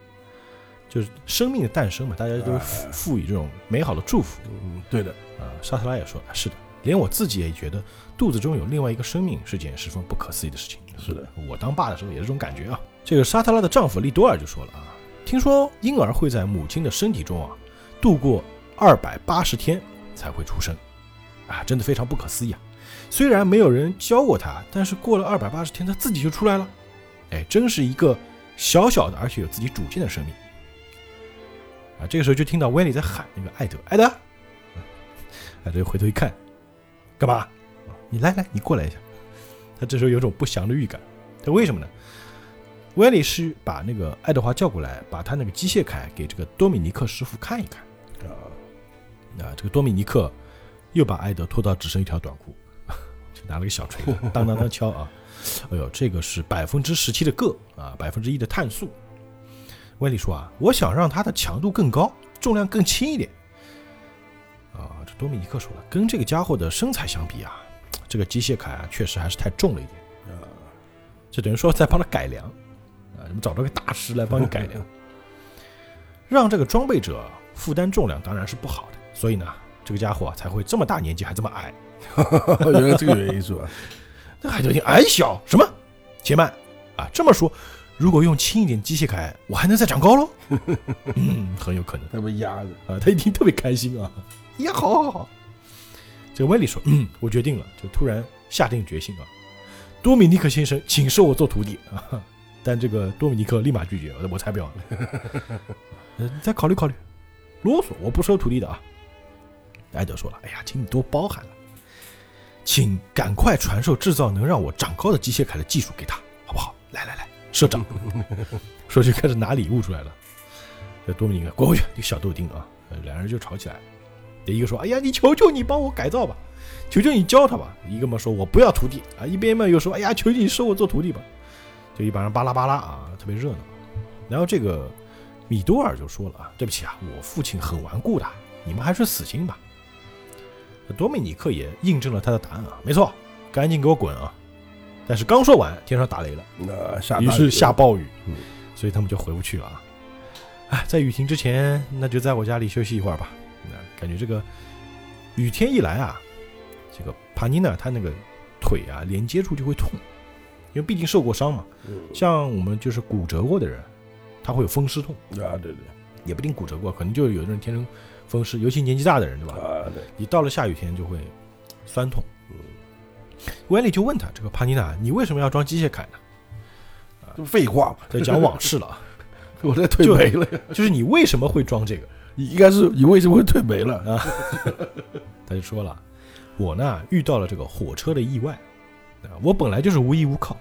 [SPEAKER 2] 就是生命的诞生嘛，大家都赋赋予这种美好的祝福。
[SPEAKER 3] 嗯，对的。
[SPEAKER 2] 啊，沙特拉也说，是的，连我自己也觉得肚子中有另外一个生命是件十分不可思议的事情。
[SPEAKER 3] 是的，
[SPEAKER 2] 我当爸的时候也是这种感觉啊。这个沙特拉的丈夫利多尔就说了啊，听说婴儿会在母亲的身体中啊度过二百八十天才会出生，啊，真的非常不可思议啊。虽然没有人教过他，但是过了二百八十天他自己就出来了。哎，真是一个小小的而且有自己主见的生命。啊，这个时候就听到威利在喊那个艾德，艾德，艾德回头一看，干嘛？你来来，你过来一下。他这时候有种不祥的预感，他为什么呢？威利是把那个爱德华叫过来，把他那个机械铠给这个多米尼克师傅看一看。啊，啊，这个多米尼克又把艾德拖到只剩一条短裤，就拿了个小锤子，当当当敲啊。哎呦，这个是百分之十七的铬啊，百分之一的碳素。威利说啊，我想让它的强度更高，重量更轻一点。啊，这多米尼克说了，跟这个家伙的身材相比啊，这个机械铠啊，确实还是太重了一点。啊，这等于说在帮他改良。啊，你们找到个大师来帮你改良，让这个装备者负担重量当然是不好的。所以呢，这个家伙才会这么大年纪还这么矮。
[SPEAKER 3] 原来这个原因是吧？
[SPEAKER 2] 那海德听矮小什么？且慢啊，这么说。如果用轻一点机械铠，我还能再长高喽？嗯，很有可能。
[SPEAKER 3] 他被压着
[SPEAKER 2] 啊，他一听特别开心啊！呀，好好好。这个威利说：“嗯，我决定了。”就突然下定决心啊！多米尼克先生，请收我做徒弟啊！但这个多米尼克立马拒绝：“我才不要！” 呃，再考虑考虑。啰嗦，我不收徒弟的啊！艾德说了：“哎呀，请你多包涵了，请赶快传授制造能让我长高的机械铠的技术给他，好不好？来来来。”社长 说就开始拿礼物出来了，这多米尼克滚回去，这个小豆丁啊，两人就吵起来。这一个说：“哎呀，你求求你帮我改造吧，求求你教他吧。”一个嘛说：“我不要徒弟啊。”一边嘛又说：“哎呀，求求你收我做徒弟吧。”就一帮人巴拉巴拉啊，特别热闹。然后这个米多尔就说了：“啊，对不起啊，我父亲很顽固的，你们还是死心吧。”多米尼克也印证了他的答案啊，没错，赶紧给我滚啊！但是刚说完，天上打雷了，
[SPEAKER 3] 那下
[SPEAKER 2] 于是下暴雨，所以他们就回不去了啊！哎，在雨停之前，那就在我家里休息一会儿吧。那感觉这个雨天一来啊，这个帕尼娜她那个腿啊连接处就会痛，因为毕竟受过伤嘛。像我们就是骨折过的人，他会有风湿痛
[SPEAKER 3] 啊，对对，
[SPEAKER 2] 也不一定骨折过，可能就有的人天生风湿，尤其年纪大的人，对吧？
[SPEAKER 3] 啊，对，
[SPEAKER 2] 一到了下雨天就会酸痛。威利就问他：“这个帕尼娜，你为什么要装机械铠呢？”
[SPEAKER 3] 啊，废话嘛，
[SPEAKER 2] 在讲往事了。
[SPEAKER 3] 我的腿没了，
[SPEAKER 2] 就是你为什么会装这个？
[SPEAKER 3] 应该是你为什么会腿没了啊？
[SPEAKER 2] 他就说了：“我呢遇到了这个火车的意外，啊，我本来就是无依无靠，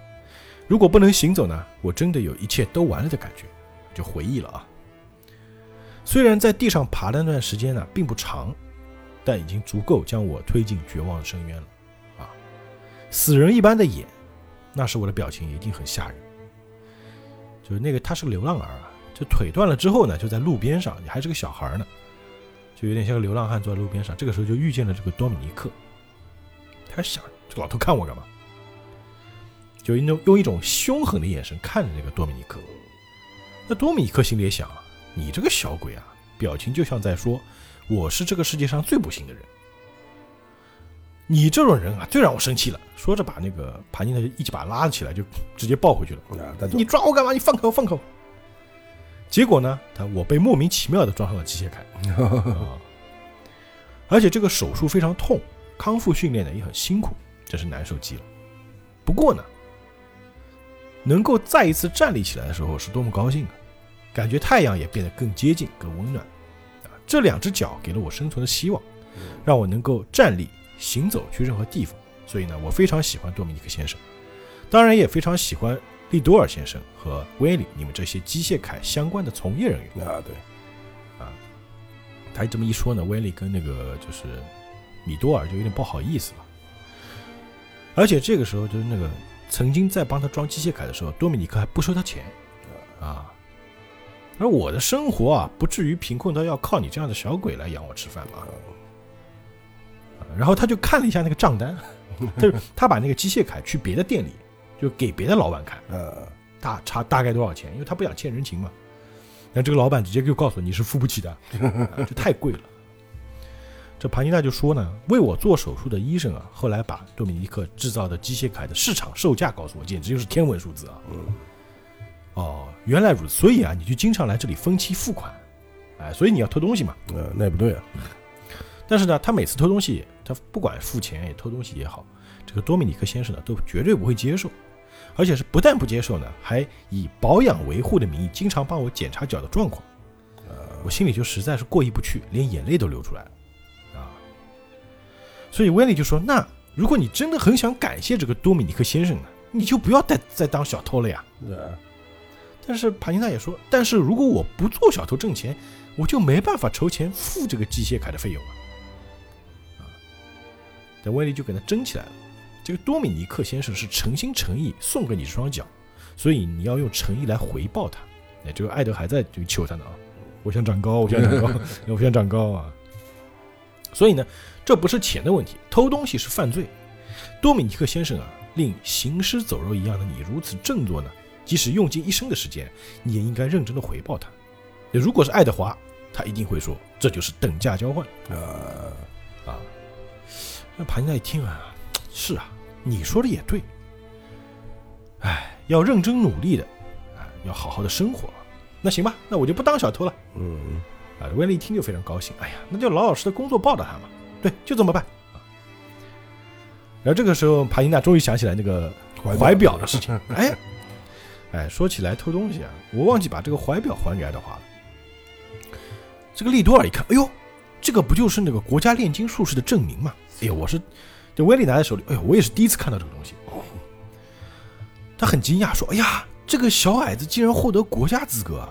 [SPEAKER 2] 如果不能行走呢，我真的有一切都完了的感觉。”就回忆了啊。虽然在地上爬的那段时间呢并不长，但已经足够将我推进绝望的深渊了啊。死人一般的眼，那时我的表情一定很吓人。就是那个他是个流浪儿啊，就腿断了之后呢，就在路边上，你还是个小孩呢，就有点像个流浪汉坐在路边上。这个时候就遇见了这个多米尼克，他想这老头看我干嘛？就用用一种凶狠的眼神看着那个多米尼克。那多米尼克心里也想啊，你这个小鬼啊，表情就像在说我是这个世界上最不幸的人。你这种人啊，最让我生气了。说着，把那个盘尼娜就一把拉了起来，就直接抱回去了。你抓我干嘛？你放开我，放开我！结果呢，他我被莫名其妙的装上了机械铠，而且这个手术非常痛，康复训练呢也很辛苦，真是难受极了。不过呢，能够再一次站立起来的时候是多么高兴啊！感觉太阳也变得更接近、更温暖啊！这两只脚给了我生存的希望，让我能够站立、行走去任何地方。所以呢，我非常喜欢多米尼克先生，当然也非常喜欢利多尔先生和威利你们这些机械铠相关的从业人员。
[SPEAKER 3] 啊，对，啊
[SPEAKER 2] 他这么一说呢，威利跟那个就是米多尔就有点不好意思了。而且这个时候就是那个曾经在帮他装机械铠的时候，多米尼克还不收他钱啊。而我的生活啊，不至于贫困到要靠你这样的小鬼来养我吃饭吧？啊然后他就看了一下那个账单，他他把那个机械铠去别的店里，就给别的老板看，
[SPEAKER 3] 呃，
[SPEAKER 2] 大差大概多少钱，因为他不想欠人情嘛。然后这个老板直接就告诉你是付不起的，啊这太贵了。这庞尼娜就说呢，为我做手术的医生啊，后来把多米尼克制造的机械铠的市场售价告诉我，简直就是天文数字啊！
[SPEAKER 3] 嗯
[SPEAKER 2] 哦，原来如此，所以啊，你就经常来这里分期付款，哎，所以你要偷东西嘛。
[SPEAKER 3] 呃，那也不对啊，
[SPEAKER 2] 但是呢，他每次偷东西，他不管付钱也偷东西也好，这个多米尼克先生呢，都绝对不会接受，而且是不但不接受呢，还以保养维护的名义，经常帮我检查脚的状况。我心里就实在是过意不去，连眼泪都流出来了啊！所以威利就说：“那如果你真的很想感谢这个多米尼克先生呢，你就不要再再当小偷了呀。”
[SPEAKER 3] 对啊，
[SPEAKER 2] 但是帕金娜也说，但是如果我不做小偷挣钱，我就没办法筹钱付这个机械凯的费用了。啊，但威利就跟他争起来了。这个多米尼克先生是诚心诚意送给你这双脚，所以你要用诚意来回报他。哎，这个艾德还在这个求他呢啊，我想长高，我想长高，我想长高啊。所以呢，这不是钱的问题，偷东西是犯罪。多米尼克先生啊，令行尸走肉一样的你如此振作呢，即使用尽一生的时间，你也应该认真的回报他。如果是爱德华，他一定会说这就是等价交换
[SPEAKER 3] 呃，
[SPEAKER 2] 啊。那庞尼娜一听啊，是啊，你说的也对。哎，要认真努力的，啊，要好好的生活。那行吧，那我就不当小偷了。
[SPEAKER 3] 嗯，
[SPEAKER 2] 啊，威利一听就非常高兴，哎呀，那就老老实实的工作报答他嘛。对，就这么办。啊然后这个时候，帕金娜终于想起来那个怀表的事情。哎，哎，说起来偷东西啊，我忘记把这个怀表还给爱德华了。这个利多尔一看，哎呦，这个不就是那个国家炼金术士的证明吗？哎呦，我是这威利拿在手里，哎呦，我也是第一次看到这个东西。他很惊讶，说：“哎呀，这个小矮子竟然获得国家资格啊！”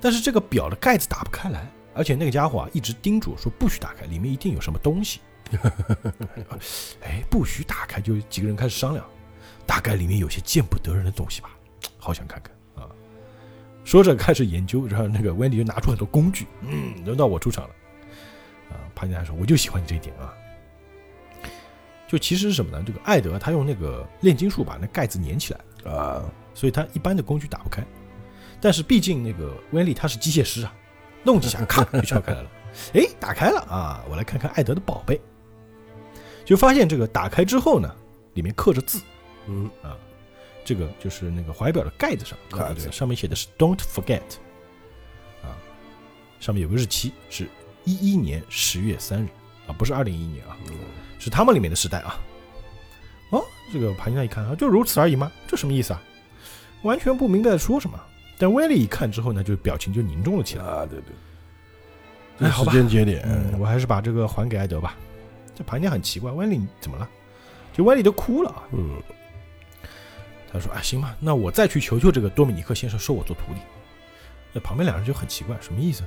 [SPEAKER 2] 但是这个表的盖子打不开来，而且那个家伙啊一直叮嘱说不许打开，里面一定有什么东西。哎，不许打开，就几个人开始商量，大概里面有些见不得人的东西吧，好想看看啊！说着开始研究，然后那个温迪就拿出很多工具，嗯，轮到我出场了啊！帕尼还说：“我就喜欢你这一点啊！”就其实是什么呢？这个艾德他用那个炼金术把那盖子粘起来，
[SPEAKER 3] 啊，
[SPEAKER 2] 所以他一般的工具打不开。但是毕竟那个温利他是机械师啊，弄几下咔就撬开来了。哎，打开了啊！我来看看艾德的宝贝，就发现这个打开之后呢，里面刻着字
[SPEAKER 3] 嗯，
[SPEAKER 2] 啊，这个就是那个怀表的盖子上刻
[SPEAKER 3] 啊
[SPEAKER 2] 着字，上面写的是 “Don't forget”，啊，上面有个日期是一一年十月三日啊，不是二零一一年啊，是他们里面的时代啊。哦，这个盘尼娜一看啊，就如此而已吗？这什么意思啊？完全不明白在说什么。但威利一看之后呢，就表情就凝重了起来。
[SPEAKER 3] 啊，对对，时间节点，
[SPEAKER 2] 嗯，我还是把这个还给艾德吧。这盘点很奇怪，威利怎么了？就威利都哭了啊。
[SPEAKER 3] 嗯，
[SPEAKER 2] 他说：“啊，行吧，那我再去求求这个多米尼克先生收我做徒弟。”那旁边两人就很奇怪，什么意思？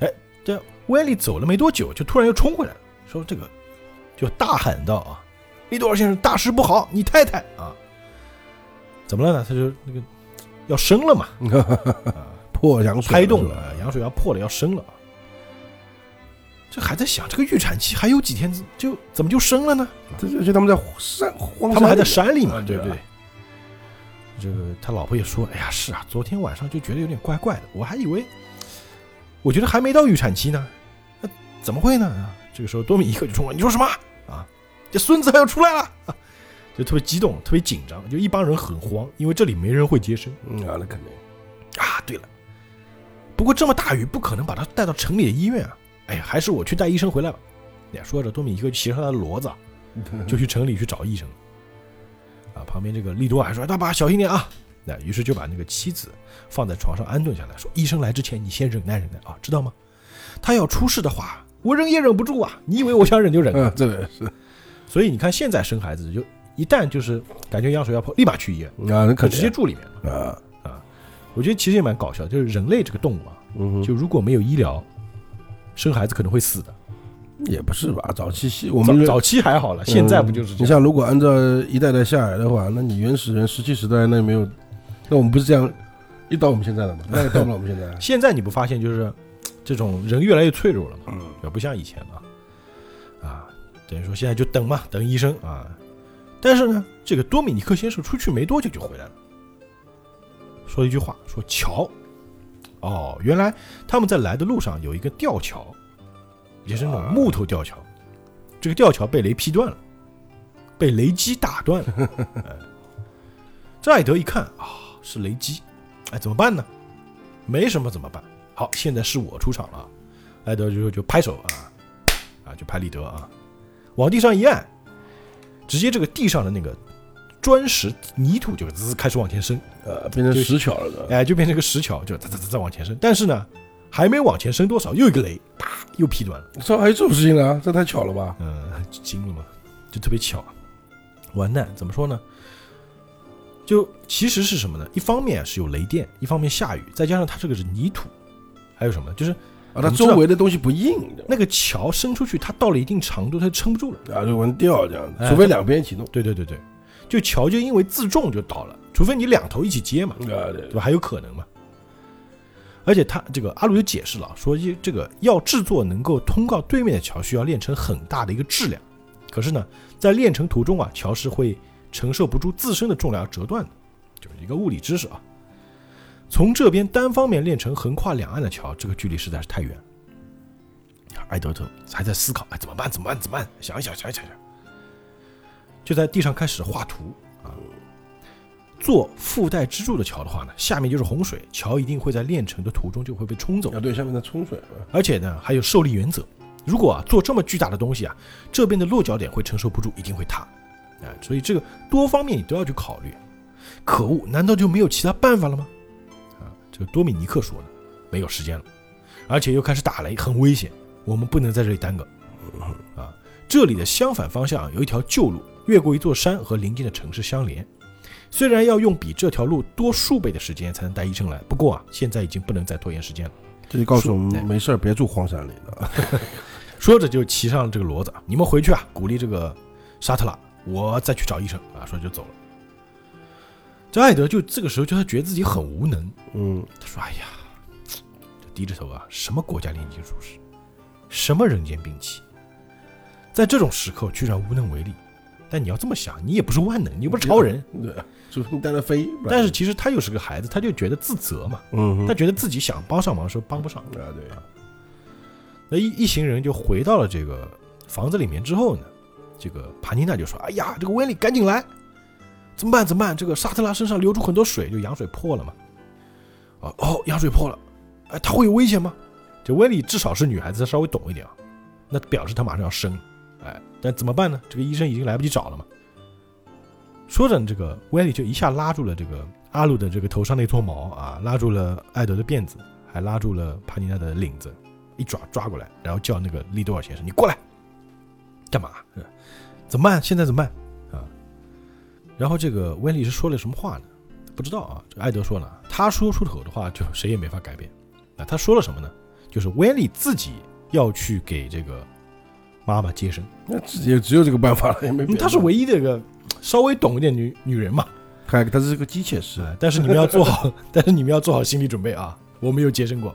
[SPEAKER 2] 哎，这威利走了没多久，就突然又冲回来了，说：“这个就大喊道啊，利多尔先生，大事不好，你太太啊，怎么了呢？他就那个要生了嘛，啊，
[SPEAKER 3] 破羊水
[SPEAKER 2] 胎动了，羊水要破了，要生了。这还在想，这个预产期还有几天，就怎么就生了呢？
[SPEAKER 3] 这而且他们在山荒
[SPEAKER 2] 他们还在
[SPEAKER 3] 山
[SPEAKER 2] 山里嘛，
[SPEAKER 3] 啊对
[SPEAKER 2] 不对？这个他老婆也说：“哎呀，是啊，昨天晚上就觉得有点怪怪的，我还以为，我觉得还没到预产期呢，那怎么会呢？”啊，这个时候多米尼克就冲了：“你说什么啊？这孙子还要出来了！”啊，就特别激动，特别紧张，就一帮人很慌，因为这里没人会接生
[SPEAKER 3] 嗯啊，那肯定，
[SPEAKER 2] 啊。对了，不过这么大雨不可能把他带到城里的医院啊！哎呀，还是我去带医生回来吧。哎呀，说着，多米尼克骑上他的骡子啊，就去城里去找医生。啊，旁边这个利多尔还说：“大爸小心点啊。”那于是就把那个妻子放在床上安顿下来，说：“医生来之前，你先忍耐忍耐啊，知道吗？他要出事的话，我忍也忍不住啊！你以为我想忍就忍？
[SPEAKER 3] 嗯，这个是
[SPEAKER 2] 所以你看现在生孩子，就一旦就是感觉羊水要破，立马去医院，
[SPEAKER 3] 啊，那可
[SPEAKER 2] 直接住里面啊。
[SPEAKER 3] 啊，
[SPEAKER 2] 我觉得其实也蛮搞笑，就是人类这个动物啊，
[SPEAKER 3] 嗯，
[SPEAKER 2] 就如果没有医疗，生孩子可能会死的。
[SPEAKER 3] 也不是吧？早期西我们
[SPEAKER 2] 早早期还好了，现在不就是这样？
[SPEAKER 3] 你像如果按照一代代下来的话，那你原始人石器时代那没有，那我们不是这样一到我们现在了吗？那也到不了我们现在。
[SPEAKER 2] 现在你不发现就是这种人越来越脆弱了吗？
[SPEAKER 3] 嗯，
[SPEAKER 2] 也不像以前了啊。等于说现在就等嘛，等医生啊。但是呢，这个多米尼克先生出去没多久就回来了，说了一句话，说桥。哦，原来他们在来的路上有一个吊桥，也是那种
[SPEAKER 3] 啊
[SPEAKER 2] 木头吊桥。这个吊桥被雷劈断了，被雷击打断了。哎这艾德一看啊，是雷击，哎，怎么办呢？没什么怎么办？好，现在是我出场了啊。艾德就就拍手啊，啊，就拍立德啊，往地上一按，直接这个地上的那个砖石泥土就滋开始往前升，
[SPEAKER 3] 呃，变成石桥了的。
[SPEAKER 2] 哎，就变成个石桥，就哒哒哒哒往前升。但是呢，还没往前升多少，又一个雷，啪，又劈断了。
[SPEAKER 3] 这还有这种事情呢？这太巧了吧？
[SPEAKER 2] 嗯，惊了嘛，就特别巧啊。完蛋，怎么说呢？就其实是什么呢？一方面是有雷电，一方面下雨，再加上它这个是泥土，还有什么？就是
[SPEAKER 3] 啊，它周围的东西不硬，
[SPEAKER 2] 那个桥伸出去，它到了一定长度，它就撑不住了。
[SPEAKER 3] 啊，就往掉这样子，
[SPEAKER 2] 哎
[SPEAKER 3] 除非两边一起弄。
[SPEAKER 2] 对对对对，就桥就因为自重就倒了，除非你两头一起接嘛，
[SPEAKER 3] 啊，对
[SPEAKER 2] 对吧？还有可能嘛。而且他这个阿鲁就解释了，说一这个要制作能够通到对面的桥，需要炼成很大的一个质量。可是呢，在炼成途中啊，桥是会承受不住自身的重量而折断的，就是一个物理知识啊。从这边单方面炼成横跨两岸的桥，这个距离实在是太远。艾德特还在思考，哎，怎么办？怎么办？怎么办？想一想，想一想，想，就在地上开始画图啊。做附带支柱的桥的话呢，下面就是洪水，桥一定会在炼成的途中就会被冲走
[SPEAKER 3] 啊，，对，下面在冲水。
[SPEAKER 2] 而且呢还有受力原则，如果啊做这么巨大的东西啊，这边的落脚点会承受不住，一定会塌，哎，所以这个多方面你都要去考虑。可恶，难道就没有其他办法了吗？啊，这个多米尼克说的，没有时间了，而且又开始打雷，很危险，我们不能在这里耽搁。啊，这里的相反方向有一条旧路，越过一座山和邻近的城市相连。虽然要用比这条路多数倍的时间才能带医生来，不过啊，现在已经不能再拖延时间了。
[SPEAKER 3] 这就告诉我们，没事儿别住荒山里的啊。
[SPEAKER 2] 说着就骑上这个骡子，你们回去啊，鼓励这个沙特拉，我再去找医生啊。说就走了。这艾德就这个时候就他觉得自己很无能，
[SPEAKER 3] 嗯，
[SPEAKER 2] 他说：“哎呀，就低着头啊，什么国家炼金术士，什么人间兵器，在这种时刻居然无能为力。但你要这么想，你也不是万能，你又不是超人。
[SPEAKER 3] 对，就是你带它飞。
[SPEAKER 2] 但是，其实他又是个孩子，他就觉得自责嘛，
[SPEAKER 3] 嗯，
[SPEAKER 2] 他觉得自己想帮上忙的时候帮不上。
[SPEAKER 3] 啊，对，
[SPEAKER 2] 那一一行人就回到了这个房子里面之后呢，这个帕尼娜就说：“哎呀，这个威利赶紧来，怎么办？怎么办？这个沙特拉身上流出很多水，就羊水破了嘛。哦哦，羊水破了，哎，他会有危险吗？这威利至少是女孩子，稍微懂一点啊，那表示她马上要生了，哎，但怎么办呢？这个医生已经来不及找了嘛。说着，这个威利就一下拉住了这个阿鲁的这个头上那撮毛啊，拉住了艾德的辫子，还拉住了帕尼娜的领子，一爪抓过来，然后叫那个利多尔先生：“你过来，干嘛？怎么办？现在怎么办？啊？”然后这个威利是说了什么话呢？不知道啊。这艾德说了，他说出口的话就谁也没法改变。啊，他说了什么呢？就是威利自己要去给这个妈妈接生，
[SPEAKER 3] 那只也只有这个办法了，也没别的。
[SPEAKER 2] 因为她是唯一的一个稍微懂一点女女人嘛。
[SPEAKER 3] 他他是个机械师，
[SPEAKER 2] 是，但是你们要做好，但是你们要做好心理准备啊！我没有接生过，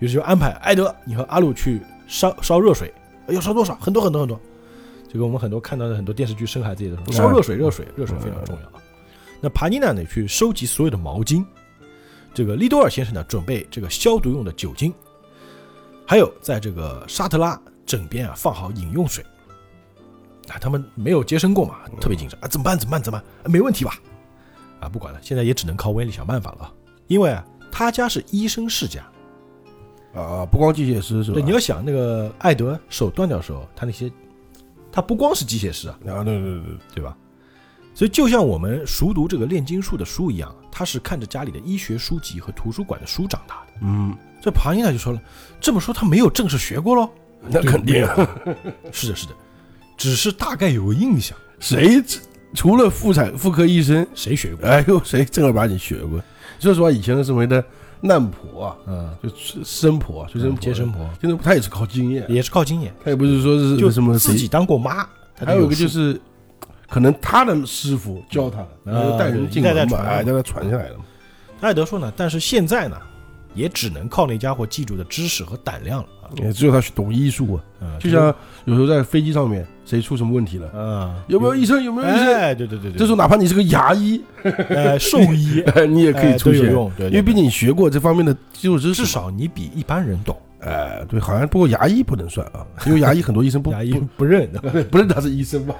[SPEAKER 2] 于是就安排艾德，你和阿鲁去烧烧热水，要烧多少？很多很多很多。这个我们很多看到的很多电视剧生孩子也都说烧热水，热水，热水非常重要啊。那帕尼娜呢，去收集所有的毛巾。这个利多尔先生呢，准备这个消毒用的酒精，还有在这个沙特拉枕边啊放好饮用水。啊，他们没有接生过嘛，特别紧张啊，怎么办？怎么办？怎么办？啊没问题吧？啊，不管了，现在也只能靠威力想办法了啊。因为啊，他家是医生世家，
[SPEAKER 3] 啊，不光机械师是吧？
[SPEAKER 2] 对，你要想那个艾德手断掉的时候，他那些，他不光是机械师啊，
[SPEAKER 3] 啊，对对对对，
[SPEAKER 2] 对吧？所以就像我们熟读这个炼金术的书一样，他是看着家里的医学书籍和图书馆的书长大的。
[SPEAKER 3] 嗯，
[SPEAKER 2] 这庞英呢就说了，这么说他没有正式学过喽？
[SPEAKER 3] 那肯定啊，
[SPEAKER 2] 是的，是的，只是大概有个印象。
[SPEAKER 3] 谁除了妇产妇科医生，
[SPEAKER 2] 谁学过？
[SPEAKER 3] 哎呦，谁正儿八经学过？说实话，以前的所谓的难婆啊，
[SPEAKER 2] 嗯，
[SPEAKER 3] 就生婆、就生婆、
[SPEAKER 2] 接生婆
[SPEAKER 3] 现在他也是靠经验，
[SPEAKER 2] 也是靠经验，
[SPEAKER 3] 他也不是说是
[SPEAKER 2] 就
[SPEAKER 3] 什么
[SPEAKER 2] 自己当过妈。他
[SPEAKER 3] 还有一个就是，可能他的师傅教他的，然后带人进门嘛，哎，让他传下来的嘛。
[SPEAKER 2] 艾德说呢，但是现在呢，也只能靠那家伙记住的知识和胆量了啊。
[SPEAKER 3] 也只有他懂医术啊，
[SPEAKER 2] 嗯
[SPEAKER 3] 就像有时候在飞机上面，谁出什么问题了，
[SPEAKER 2] 啊，
[SPEAKER 3] 有没有医生？有没有医生？
[SPEAKER 2] 哎，对对对对，
[SPEAKER 3] 这时候哪怕你是个牙医，
[SPEAKER 2] 呃兽医
[SPEAKER 3] 你也可以
[SPEAKER 2] 哎
[SPEAKER 3] 出现，
[SPEAKER 2] 都有用，对，对
[SPEAKER 3] 因为毕竟你学过这方面的基础知识嘛。
[SPEAKER 2] 至少你比一般人懂，
[SPEAKER 3] 哎，对，好像不过牙医不能算啊，因为牙医很多医生不
[SPEAKER 2] 牙医不认。
[SPEAKER 3] 不不认他是医生吧？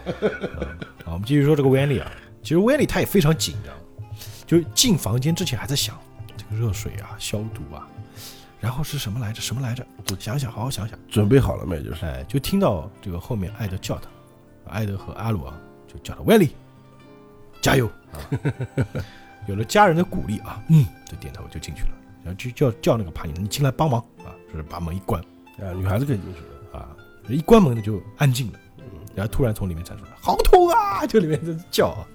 [SPEAKER 2] 好，我们继续说这个威利啊，其实威利他也非常紧张，就进房间之前还在想这个热水啊、消毒啊，然后是什么来着？什么来着？就想想，好好想想。
[SPEAKER 3] 准备好了没？就是
[SPEAKER 2] 哎，就听到这个后面艾德叫他，艾德和阿鲁啊就叫他威利，加油啊！有了家人的鼓励啊，嗯，就点头就进去了，然后就叫叫那个帕尼，你进来帮忙啊，就是把门一关
[SPEAKER 3] 啊，女孩子可以进去的。
[SPEAKER 2] 啊，一关门呢就安静了，然后突然从里面传出来，好痛啊！就里面在叫啊。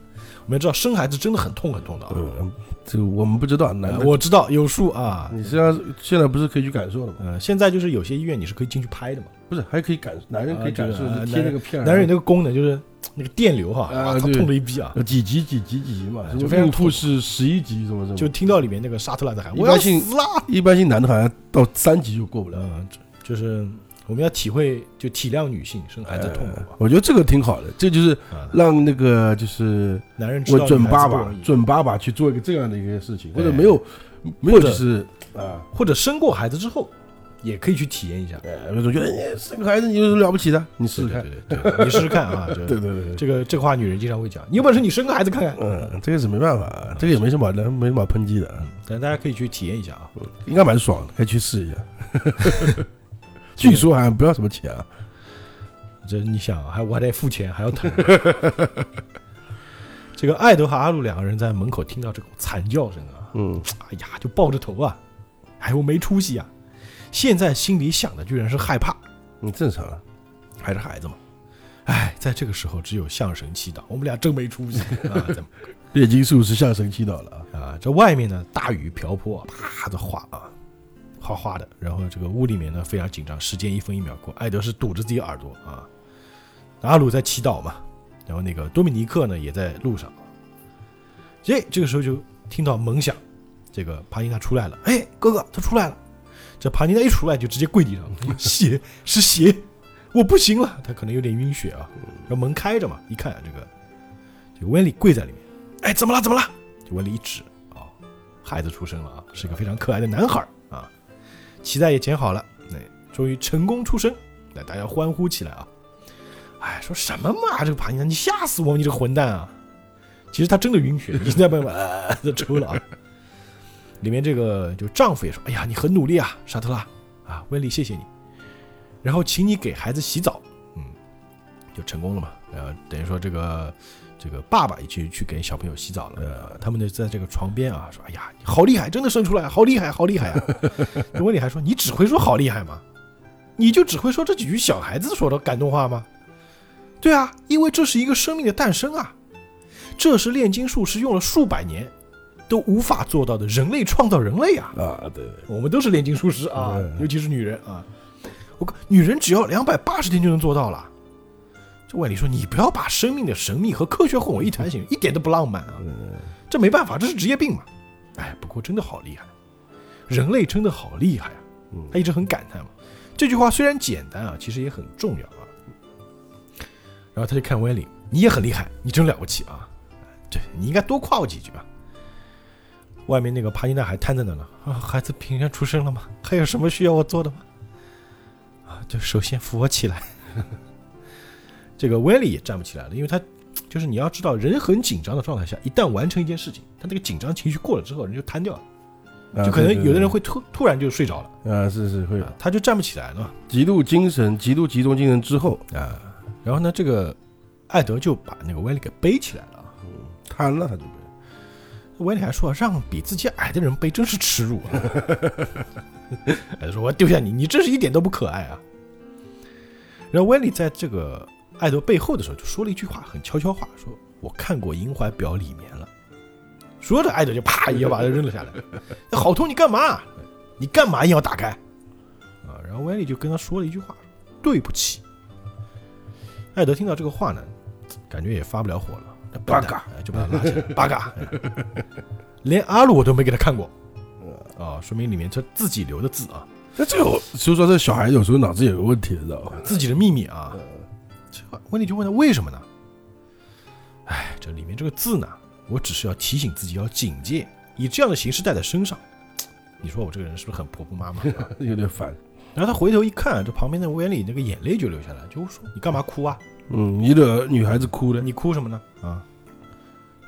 [SPEAKER 2] 我们要知道生孩子真的很痛很痛的啊，
[SPEAKER 3] 嗯，这个我们不知道，男
[SPEAKER 2] 我知道有数啊。
[SPEAKER 3] 你现在现在不是可以去感受了吗？
[SPEAKER 2] 呃，现在就是有些医院你是可以进去拍的嘛，
[SPEAKER 3] 不是，还可以感，男人可以感受，贴那个片儿，
[SPEAKER 2] 男人有那个功能就是那个电流哈，哇，他痛的一逼啊，
[SPEAKER 3] 呃几级几级几级嘛，孕妇是十一级什么什么，
[SPEAKER 2] 就听到里面那个沙特拉的喊我要
[SPEAKER 3] 一般性
[SPEAKER 2] 死啦，
[SPEAKER 3] 一般性男的好像到三级就过不了。
[SPEAKER 2] 嗯，就是我们要体会就体谅女性生孩子痛苦
[SPEAKER 3] 我觉得这个挺好的，这就是
[SPEAKER 2] 啊，
[SPEAKER 3] 让那个就是
[SPEAKER 2] 男人
[SPEAKER 3] 准爸爸准爸爸去做一个这样的一个事情，或者
[SPEAKER 2] 哎
[SPEAKER 3] 没有没有就是啊，
[SPEAKER 2] 或者生过孩子之后也可以去体验一下，
[SPEAKER 3] 我总觉得哎生个孩子你有什么了不起的？你试试看。
[SPEAKER 2] 对对对对，你试试看啊，
[SPEAKER 3] 对对对对，
[SPEAKER 2] 这个这个话女人经常会讲，你有本事你生个孩子看看，
[SPEAKER 3] 嗯，这个是没办法，这个也没什么能没什么好抨击的，
[SPEAKER 2] 嗯，但大家可以去体验一下啊，
[SPEAKER 3] 应该蛮爽的，可以去试一下。据说好像不要什么钱啊，
[SPEAKER 2] 这你想啊还我还得付钱还要疼。这个艾德和阿鲁两个人在门口听到这种惨叫声啊，
[SPEAKER 3] 嗯，
[SPEAKER 2] 哎呀，就抱着头啊，哎，我没出息啊！现在心里想的居然是害怕，
[SPEAKER 3] 嗯，正常啊，
[SPEAKER 2] 还是孩子嘛。哎，在这个时候只有向神祈祷，我们俩真没出息 啊！怎么
[SPEAKER 3] 炼金术是向神祈祷了啊，
[SPEAKER 2] 啊？这外面呢大雨瓢泼，啪的哗啊，哗哗的。然后这个屋里面呢非常紧张，时间一分一秒过，艾德是堵着自己耳朵啊，阿鲁在祈祷嘛，然后那个多米尼克呢也在路上。这这个时候就听到门响，这个帕尼娜出来了，哎，哥哥他出来了。这帕尼娜一出来就直接跪地上，血 是血，我不行了，他可能有点晕血啊。然后门开着嘛，一看这个这个温里跪在里面，哎，怎么了？怎么了？就温里一指啊、孩子出生了啊，是个非常可爱的男孩脐带也剪好了，那、终于成功出生，那大家欢呼起来啊！哎，说什么嘛，这个帕尼娜，你吓死我，你这个混蛋啊！其实他真的晕血，已经在慢慢呃在抽了啊。里面这个就丈夫也说：“哎呀，你很努力啊，沙特拉啊，温丽，谢谢你。然后请你给孩子洗澡，嗯，就成功了嘛。然后等于说这个这个爸爸也去去给小朋友洗澡了。呃，他们就在这个床边啊，说：哎呀，你好厉害，真的生出来，好厉害，好厉害啊！这温丽还说：你只会说好厉害吗？你就只会说这几句小孩子说的感动话吗？对啊，因为这是一个生命的诞生啊，这是炼金术师用了数百年都无法做到的人类创造人类啊！
[SPEAKER 3] 啊，对对，
[SPEAKER 2] 我们都是炼金术师啊
[SPEAKER 3] 嗯，
[SPEAKER 2] 尤其是女人啊，我靠，女人只要两百八十天就能做到了。这万里说，你不要把生命的神秘和科学混为一谈行，一点都不浪漫啊！
[SPEAKER 3] 嗯，
[SPEAKER 2] 这没办法，这是职业病嘛。哎，不过真的好厉害，人类真的好厉害啊！
[SPEAKER 3] 嗯
[SPEAKER 2] 他一直很感叹嘛。这句话虽然简单啊，其实也很重要啊。然后他就看威利，你也很厉害，你真了不起啊！对你应该多夸我几句啊。外面那个帕金娜还瘫在那呢啊，孩子平安出生了吗？还有什么需要我做的吗？啊，就首先扶我起来。这个威利也站不起来了，因为他就是你要知道，人很紧张的状态下，一旦完成一件事情，他这个紧张情绪过了之后，人就瘫掉了，
[SPEAKER 3] 啊
[SPEAKER 2] 就可能
[SPEAKER 3] 对对
[SPEAKER 2] 有的人会突突然就睡着了，
[SPEAKER 3] 啊，是是会
[SPEAKER 2] 啊，他就站不起来了
[SPEAKER 3] 极度精神、极度集中精神之后，
[SPEAKER 2] 啊。然后呢，这个艾德就把那个威利给背起来了啊，
[SPEAKER 3] 瘫了，他就被。
[SPEAKER 2] 威利还说让比自己矮的人背真是耻辱啊！艾德说：“我丢下你，你真是一点都不可爱啊！”然后威利在这个艾德背后的时候就说了一句话，很悄悄话，说：“我看过银怀表里面了。”说着，艾德就啪一下把他扔了下来。好痛！你干嘛？你干嘛硬要打开？啊！然后威利就跟他说了一句话：“对不起。”艾德听到这个话呢，感觉也发不了火了。
[SPEAKER 3] 八嘎
[SPEAKER 2] 哎就把他拉起来，八嘎，哎连阿鲁我都没给他看过，啊，说明里面他自己留的字啊，
[SPEAKER 3] 那这个，所以说这小孩有时候脑子也有问题，知道吧？
[SPEAKER 2] 自己的秘密啊。这个温迪就问他为什么呢？哎，这里面这个字呢，我只是要提醒自己要警戒，以这样的形式带在身上。你说我这个人是不是很婆婆妈妈？啊
[SPEAKER 3] 有点烦。
[SPEAKER 2] 然后他回头一看，这旁边的温里那个眼泪就流下来，就说：“你干嘛哭啊？
[SPEAKER 3] 嗯，你惹女孩子哭的，
[SPEAKER 2] 你哭什么呢？”啊，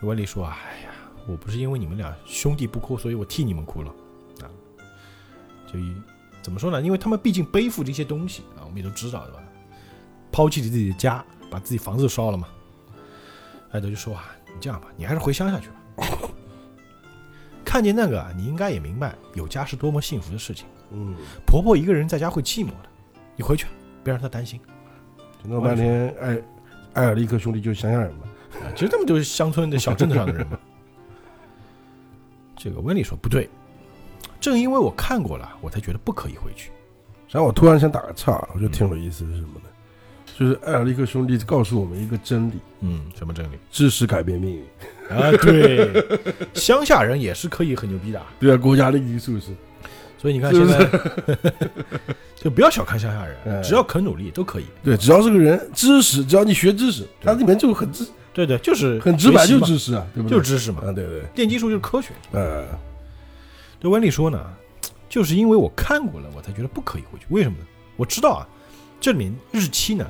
[SPEAKER 2] 温里说：“哎呀，我不是因为你们俩兄弟不哭，所以我替你们哭了啊。就一怎么说呢？因为他们毕竟背负这些东西啊，我们也都知道对吧？抛弃了自己的家，把自己房子烧了嘛。艾德就说啊，你这样吧，你还是回乡下去吧。看见那个啊，你应该也明白有家是多么幸福的事情。
[SPEAKER 3] 嗯，
[SPEAKER 2] 婆婆一个人在家会寂寞的，你回去别让她担心。
[SPEAKER 3] 就弄半天，艾艾尔利克兄弟就是乡下人嘛，
[SPEAKER 2] 啊，其实他们就是乡村的小镇子上的人嘛。这个温里说不对，正因为我看过了，我才觉得不可以回去。
[SPEAKER 3] 然后我突然想打个岔，我觉得挺有意思是什么呢？就是艾尔利克兄弟告诉我们一个真理：
[SPEAKER 2] 嗯，什么真理
[SPEAKER 3] 知识改变命运。
[SPEAKER 2] 啊？对，乡下人也是可以很牛逼的。
[SPEAKER 3] 对啊，国家利益是不是？
[SPEAKER 2] 所以你看
[SPEAKER 3] 是
[SPEAKER 2] 现在 就不要小看乡下人，
[SPEAKER 3] 哎
[SPEAKER 2] 只要肯努力都可以。
[SPEAKER 3] 对，只要是个人，知识，只要你学知识，它里面就很知
[SPEAKER 2] 对对，就是
[SPEAKER 3] 很直白，就是知识啊，对不对？
[SPEAKER 2] 就是知识嘛。
[SPEAKER 3] 啊，对对，
[SPEAKER 2] 电技术就是科学。
[SPEAKER 3] 呃，
[SPEAKER 2] 对温里说呢，就是因为我看过了，我才觉得不可以回去。为什么呢？我知道啊，这里面日期呢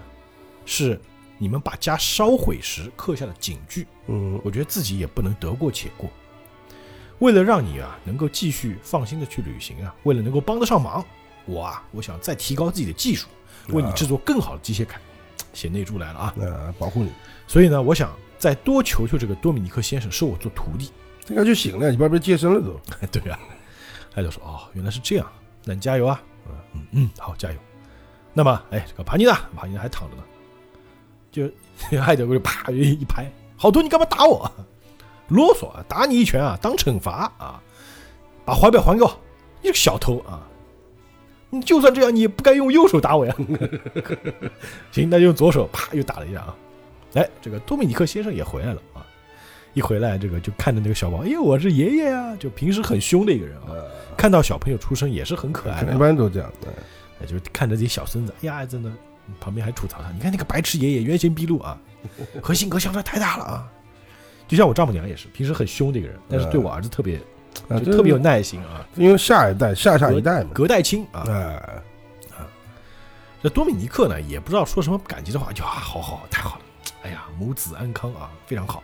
[SPEAKER 2] 是你们把家烧毁时刻下的警句，
[SPEAKER 3] 嗯，
[SPEAKER 2] 我觉得自己也不能得过且过。为了让你啊能够继续放心的去旅行啊，为了能够帮得上忙，我啊我想再提高自己的技术，为你制作更好的机械铠。写内助来了啊，
[SPEAKER 3] 呃，保护你，
[SPEAKER 2] 所以呢，我想再多求求这个多米尼克先生收我做徒弟。
[SPEAKER 3] 这个就行了，你不要被接生了都。
[SPEAKER 2] 对啊，他就说哦，原来是这样，那你加油啊，嗯嗯，好，加油。那么，哎，这个帕尼娜？帕尼娜还躺着呢，就艾德过去啪一一拍，好多你干嘛打我？啰嗦啊，打你一拳啊，当惩罚啊，把怀表还给我，你这个小偷啊！你就算这样，你也不该用右手打我呀。行，那就用左手啪又打了一下啊。哎，这个多米尼克先生也回来了啊。一回来，这个就看着那个小宝，哎呦，我是爷爷啊！就平时很凶的一个人啊，
[SPEAKER 3] 呃，
[SPEAKER 2] 看到小朋友出生也是很可爱的
[SPEAKER 3] 一
[SPEAKER 2] 啊，
[SPEAKER 3] 般都这样。对
[SPEAKER 2] 哎就是看着自己小孙子，哎呀，真的，旁边还吐槽他，你看那个白痴爷爷原形毕露啊，和性格相差太大了啊。就像我丈母娘也是，平时很凶的一个人，但是对我儿子特别
[SPEAKER 3] 啊，
[SPEAKER 2] 就特别有耐心啊，
[SPEAKER 3] 因为下一代、下下一代嘛。
[SPEAKER 2] 隔代亲啊。
[SPEAKER 3] 哎，
[SPEAKER 2] 这多米尼克呢，也不知道说什么感激的话，就啊，好好，太好了，哎呀，母子安康啊，非常好。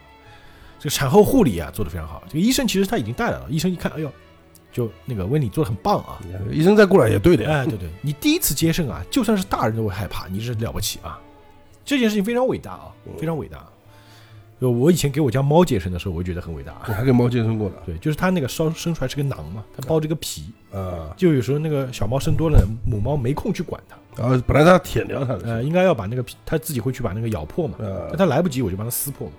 [SPEAKER 2] 这个产后护理啊，做得非常好。这个医生其实他已经带来了，医生一看，哎呦，就那个为你做的很棒啊。
[SPEAKER 3] 医生再过来也对的呀。
[SPEAKER 2] 哎，对对，你第一次接生啊，就算是大人都会害怕，你是了不起啊！这件事情非常伟大啊，非常伟大。就我以前给我家猫接生的时候，我就觉得很伟大啊。
[SPEAKER 3] 你还给猫接生过的
[SPEAKER 2] 对，就是它那个烧生出来是个囊嘛，它包着个皮，
[SPEAKER 3] 啊？
[SPEAKER 2] 就有时候那个小猫生多了，母猫没空去管它，
[SPEAKER 3] 然后本来它舔掉它的，
[SPEAKER 2] 呃，应该要把那个皮，它自己会去把那个咬破嘛，
[SPEAKER 3] 呃
[SPEAKER 2] 但，它来不及，我就帮它撕破嘛。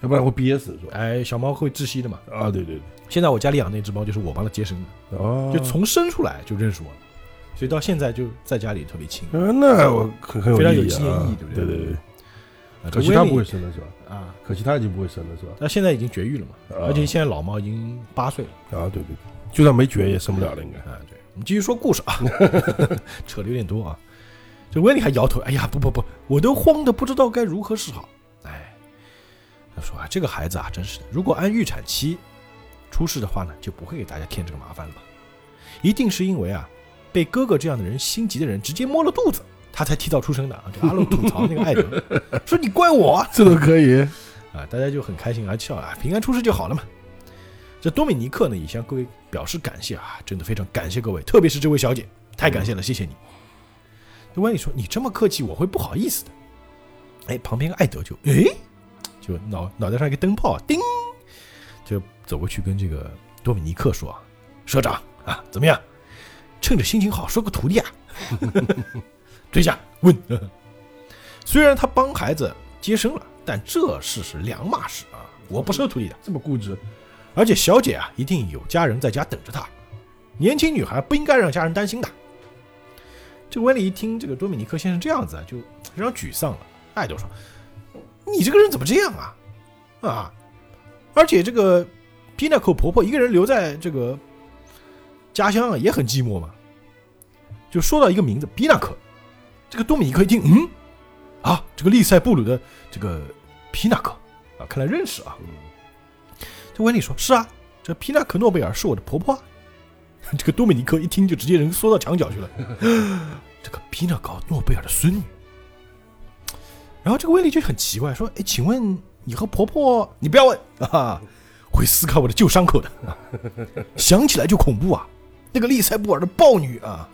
[SPEAKER 3] 要不然会憋死是吧？
[SPEAKER 2] 哎，小猫会窒息的嘛。
[SPEAKER 3] 啊，对对
[SPEAKER 2] 现在我家里养那只猫就是我帮它接生的，
[SPEAKER 3] 哦，
[SPEAKER 2] 就从生出来就认识我了，所以到现在就在家里特别亲。
[SPEAKER 3] 啊，那我很很有
[SPEAKER 2] 非常有纪念意义对不对
[SPEAKER 3] 对对对，
[SPEAKER 2] 啊
[SPEAKER 3] 可惜它不会
[SPEAKER 2] 会
[SPEAKER 3] 生了是吧？
[SPEAKER 2] 啊，
[SPEAKER 3] 可惜它已经不会生了是吧？
[SPEAKER 2] 它现在已经绝育了嘛，
[SPEAKER 3] 啊
[SPEAKER 2] 而且现在老猫已经八岁了。
[SPEAKER 3] 啊，对对对，就算没绝也生不了了，应该。
[SPEAKER 2] 啊，对，我们继续说故事啊，扯的有点多啊。这温妮还摇头，哎呀，不不不，我都慌的不知道该如何是好。哎，他说啊，这个孩子啊，真是的，如果按预产期出事的话呢，就不会给大家添这个麻烦了吧？一定是因为啊，被哥哥这样的人心急的人直接摸了肚子，他才提早出生的啊。就阿鲁吐槽那个艾德，说你怪我啊，
[SPEAKER 3] 这都可以，
[SPEAKER 2] 啊，大家就很开心而，笑啊，平安出事就好了嘛。这多米尼克呢也向各位表示感谢啊，真的非常感谢各位，特别是这位小姐，太感谢了，谢谢你。那温妮说：“你这么客气，我会不好意思的。”哎，旁边个艾德就哎，就脑脑袋上一个灯泡，叮，就走过去跟这个多米尼克说：“社长啊，怎么样？趁着心情好，收个徒弟啊？” 追下问。虽然他帮孩子接生了，但这事是两码事啊！我不收徒弟的，
[SPEAKER 3] 这么固执，
[SPEAKER 2] 而且小姐啊，一定有家人在家等着她。年轻女孩不应该让家人担心的。这个威利一听这个多米尼克先生这样子啊，就非常沮丧了。艾德说：“你这个人怎么这样啊？啊！而且这个皮纳克婆婆一个人留在这个家乡啊，也很寂寞嘛。”就说到一个名字，皮纳克。这个多米尼克一听，嗯，啊，这个利塞布鲁的这个皮纳克啊，看来认识啊。这威利说：“是啊，这皮纳克诺贝尔是我的婆婆。”这个多米尼克一听就直接人缩到墙角去了。这个皮纳克诺贝尔的孙女。然后这个威利就很奇怪，说：“哎，请问你和婆婆？你不要问 啊，会撕开我的旧伤口的，想起来就恐怖啊！那个利塞布尔的豹女啊，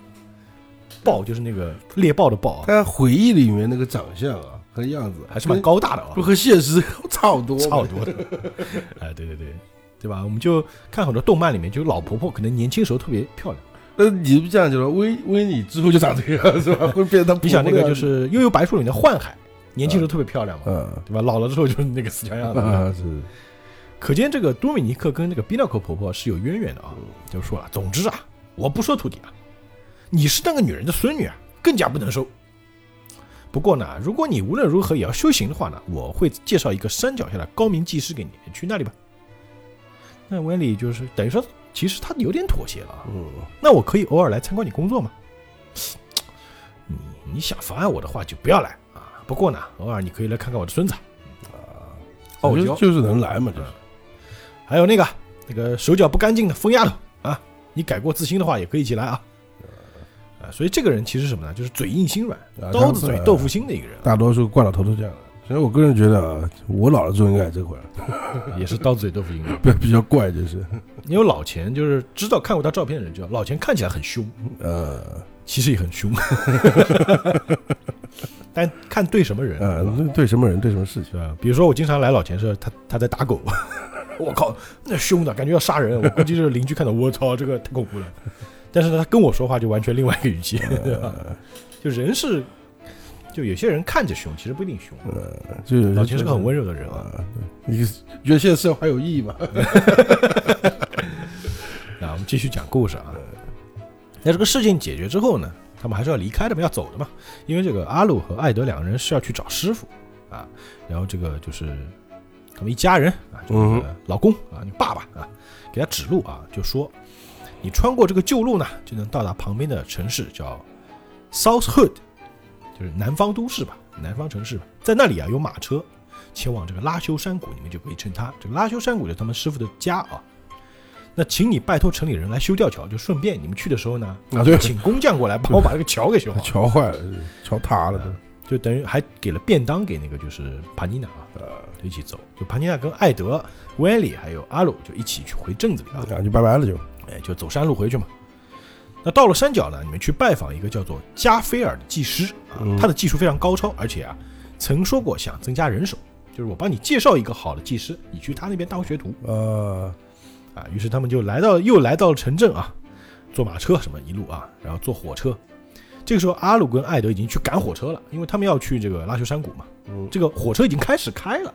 [SPEAKER 2] 豹就是那个猎豹的豹啊，
[SPEAKER 3] 他回忆里面那个长相啊和样子
[SPEAKER 2] 还是蛮高大的啊
[SPEAKER 3] 不，和现实差不多，
[SPEAKER 2] 差不多的。哎，对对对，对吧？我们就看很多动漫里面，就老婆婆可能年轻时候特别漂亮。
[SPEAKER 3] 那你不这样就说，威威你之后就长这个样是吧？会变成他
[SPEAKER 2] 你想那个就是《悠悠白书》里面的幻海，年轻时候特别漂亮嘛，
[SPEAKER 3] 嗯
[SPEAKER 2] 对吧？老了之后就是那个死强样子。
[SPEAKER 3] 啊是
[SPEAKER 2] 可见这个多米尼克跟这个比纳克婆婆是有渊源的啊。就说了，总之啊，我不收徒弟啊，你是那个女人的孙女啊，更加不能收。不过呢，如果你无论如何也要修行的话呢，我会介绍一个山脚下的高明技师给你，你去那里吧。那温里就是等于说，其实他有点妥协了啊。
[SPEAKER 3] 嗯
[SPEAKER 2] 那我可以偶尔来参观你工作吗？你你想妨碍我的话就不要来啊。不过呢，偶尔你可以来看看我的孙子，傲娇，
[SPEAKER 3] 就就是能来嘛，就是
[SPEAKER 2] 还有那个那个手脚不干净的疯丫头啊，你改过自新的话也可以一起来啊。啊，所以这个人其实什么呢？就是嘴硬心软，
[SPEAKER 3] 啊
[SPEAKER 2] 刀子嘴豆腐心的一个人，
[SPEAKER 3] 大多数怪老头都这样的。所以我个人觉得啊，我老了之后应该也这会儿，
[SPEAKER 2] 也是刀子嘴豆腐心的。
[SPEAKER 3] 比 比较怪，就是
[SPEAKER 2] 因为老钱就是知道看过他照片的人知道，老钱看起来很凶，
[SPEAKER 3] 呃
[SPEAKER 2] 其实也很凶，但看对什么人
[SPEAKER 3] 呃
[SPEAKER 2] 对
[SPEAKER 3] 什么人对什么事情，
[SPEAKER 2] 对吧？比如说我经常来老钱社，他他在打狗，我靠，那凶的感觉要杀人，我估计是邻居看到，我操，这个太恐怖了。但是呢，他跟我说话就完全另外一个语气，对吧？就人是，就有些人看着凶，其实不一定凶。
[SPEAKER 3] 就
[SPEAKER 2] 老钱是个很温柔的人啊。
[SPEAKER 3] 啊。你觉得现在社会还有意义吗？
[SPEAKER 2] 那我们继续讲故事啊。那这个事情解决之后呢，他们还是要离开的嘛，要走的嘛。因为这个阿鲁和艾德两个人是要去找师傅啊，然后这个就是他们一家人啊，就是这个老公啊，你爸爸啊，给他指路啊，就说你穿过这个旧路呢，就能到达旁边的城市，叫 South Hood，就是南方都市吧，南方城市吧，在那里啊有马车前往这个拉修山谷，你们就可以称它。这个拉修山谷就是他们师傅的家啊。那请你拜托城里人来修吊桥，就顺便你们去的时候呢，
[SPEAKER 3] 啊，对，
[SPEAKER 2] 请工匠过来帮我把这个桥给修好，
[SPEAKER 3] 桥坏了，桥塌了
[SPEAKER 2] 就等于还给了便当给那个就是帕尼娜啊，
[SPEAKER 3] 都，啊，
[SPEAKER 2] 就一起走。就帕尼娜跟艾德、威利还有阿鲁就一起去回镇子里啊，
[SPEAKER 3] 啊就拜拜了就，
[SPEAKER 2] 哎，就走山路回去嘛。那到了山脚呢，你们去拜访一个叫做加菲尔的技师啊
[SPEAKER 3] 嗯，
[SPEAKER 2] 他的技术非常高超，而且啊，曾说过想增加人手，就是我帮你介绍一个好的技师，你去他那边当学徒。
[SPEAKER 3] 啊，
[SPEAKER 2] 啊。于是他们就来到，又来到了城镇啊，坐马车什么一路啊，然后坐火车。这个时候，阿鲁跟艾德已经去赶火车了，因为他们要去这个拉修山谷嘛。
[SPEAKER 3] 嗯
[SPEAKER 2] 这个火车已经开始开了，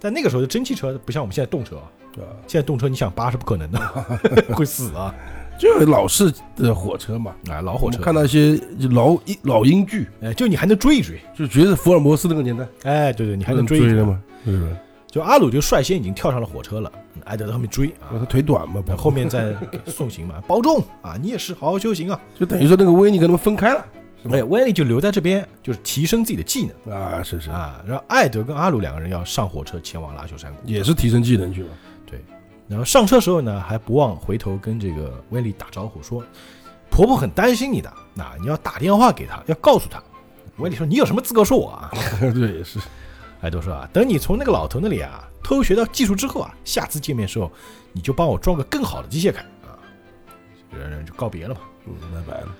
[SPEAKER 2] 但那个时候的蒸汽车不像我们现在动车啊，
[SPEAKER 3] 对，
[SPEAKER 2] 现在动车你想扒是不可能的，会死啊！
[SPEAKER 3] 就老式的火车嘛，
[SPEAKER 2] 啊，老火车
[SPEAKER 3] 看到一些老英老英剧，
[SPEAKER 2] 哎，就你还能追一追，
[SPEAKER 3] 就觉得福尔摩斯那个年代
[SPEAKER 2] 哎，对对，你还能
[SPEAKER 3] 追
[SPEAKER 2] 追一追
[SPEAKER 3] 的？嘛，是不是？
[SPEAKER 2] 就阿鲁就率先已经跳上了火车了，艾德在后面追啊，
[SPEAKER 3] 他腿短嘛，
[SPEAKER 2] 后后面再送行嘛，保重啊，你也是好好修行啊。
[SPEAKER 3] 就等于说那个威尼跟他们分开了
[SPEAKER 2] 哎，威尼就留在这边，就是提升自己的技能
[SPEAKER 3] 啊，是是，
[SPEAKER 2] 啊。然后艾德跟阿鲁两个人要上火车前往拉修山谷，
[SPEAKER 3] 也是提升技能去了。
[SPEAKER 2] 对，然后上车时候呢，还不忘回头跟这个威利打招呼说：“婆婆很担心你的，那你要打电话给她，要告诉她。”威利说：“你有什么资格说我啊
[SPEAKER 3] 对，也是，？”
[SPEAKER 2] 艾多说：“啊，等你从那个老头那里啊偷学到技术之后啊，下次见面时候你就帮我装个更好的机械铠啊。”人人就告别了嘛。
[SPEAKER 3] 嗯，拜拜了，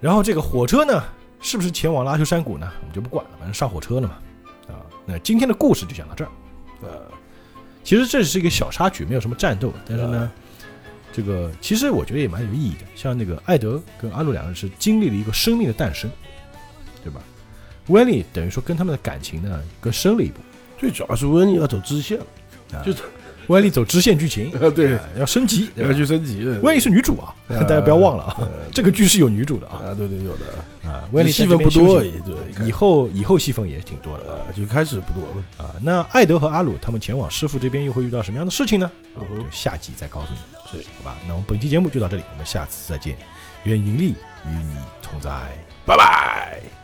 [SPEAKER 2] 然后这个火车呢，是不是前往拉修山谷呢？我们就不管了，反正上火车了嘛。啊，那今天的故事就讲到这儿。呃，其实这是一个小插曲，没有什么战斗，但是呢，这个其实我觉得也蛮有意义的。像那个艾德跟阿鲁两个人是经历了一个生命的诞生？温丽等于说跟他们的感情呢更深了一步。
[SPEAKER 3] 最主要是温丽要走支线了，
[SPEAKER 2] 啊
[SPEAKER 3] 就是
[SPEAKER 2] 温丽走支线剧情，
[SPEAKER 3] 啊，对。
[SPEAKER 2] 啊，要升级，
[SPEAKER 3] 要去升级。的。
[SPEAKER 2] 温丽是女主啊，大家不要忘了啊，这个剧是有女主的啊。
[SPEAKER 3] 啊，对对有的，
[SPEAKER 2] 啊，温丽
[SPEAKER 3] 戏份不多，对，
[SPEAKER 2] 以后以后戏份也挺多的。啊
[SPEAKER 3] 啊，就开始不多了。
[SPEAKER 2] 啊。那艾德和阿鲁他们前往师傅这边又会遇到什么样的事情呢？就下集再告诉你，是。好吧？那我们本期节目就到这里，我们下次再见，愿盈利与你同在，拜拜。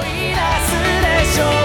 [SPEAKER 1] 出すでしょう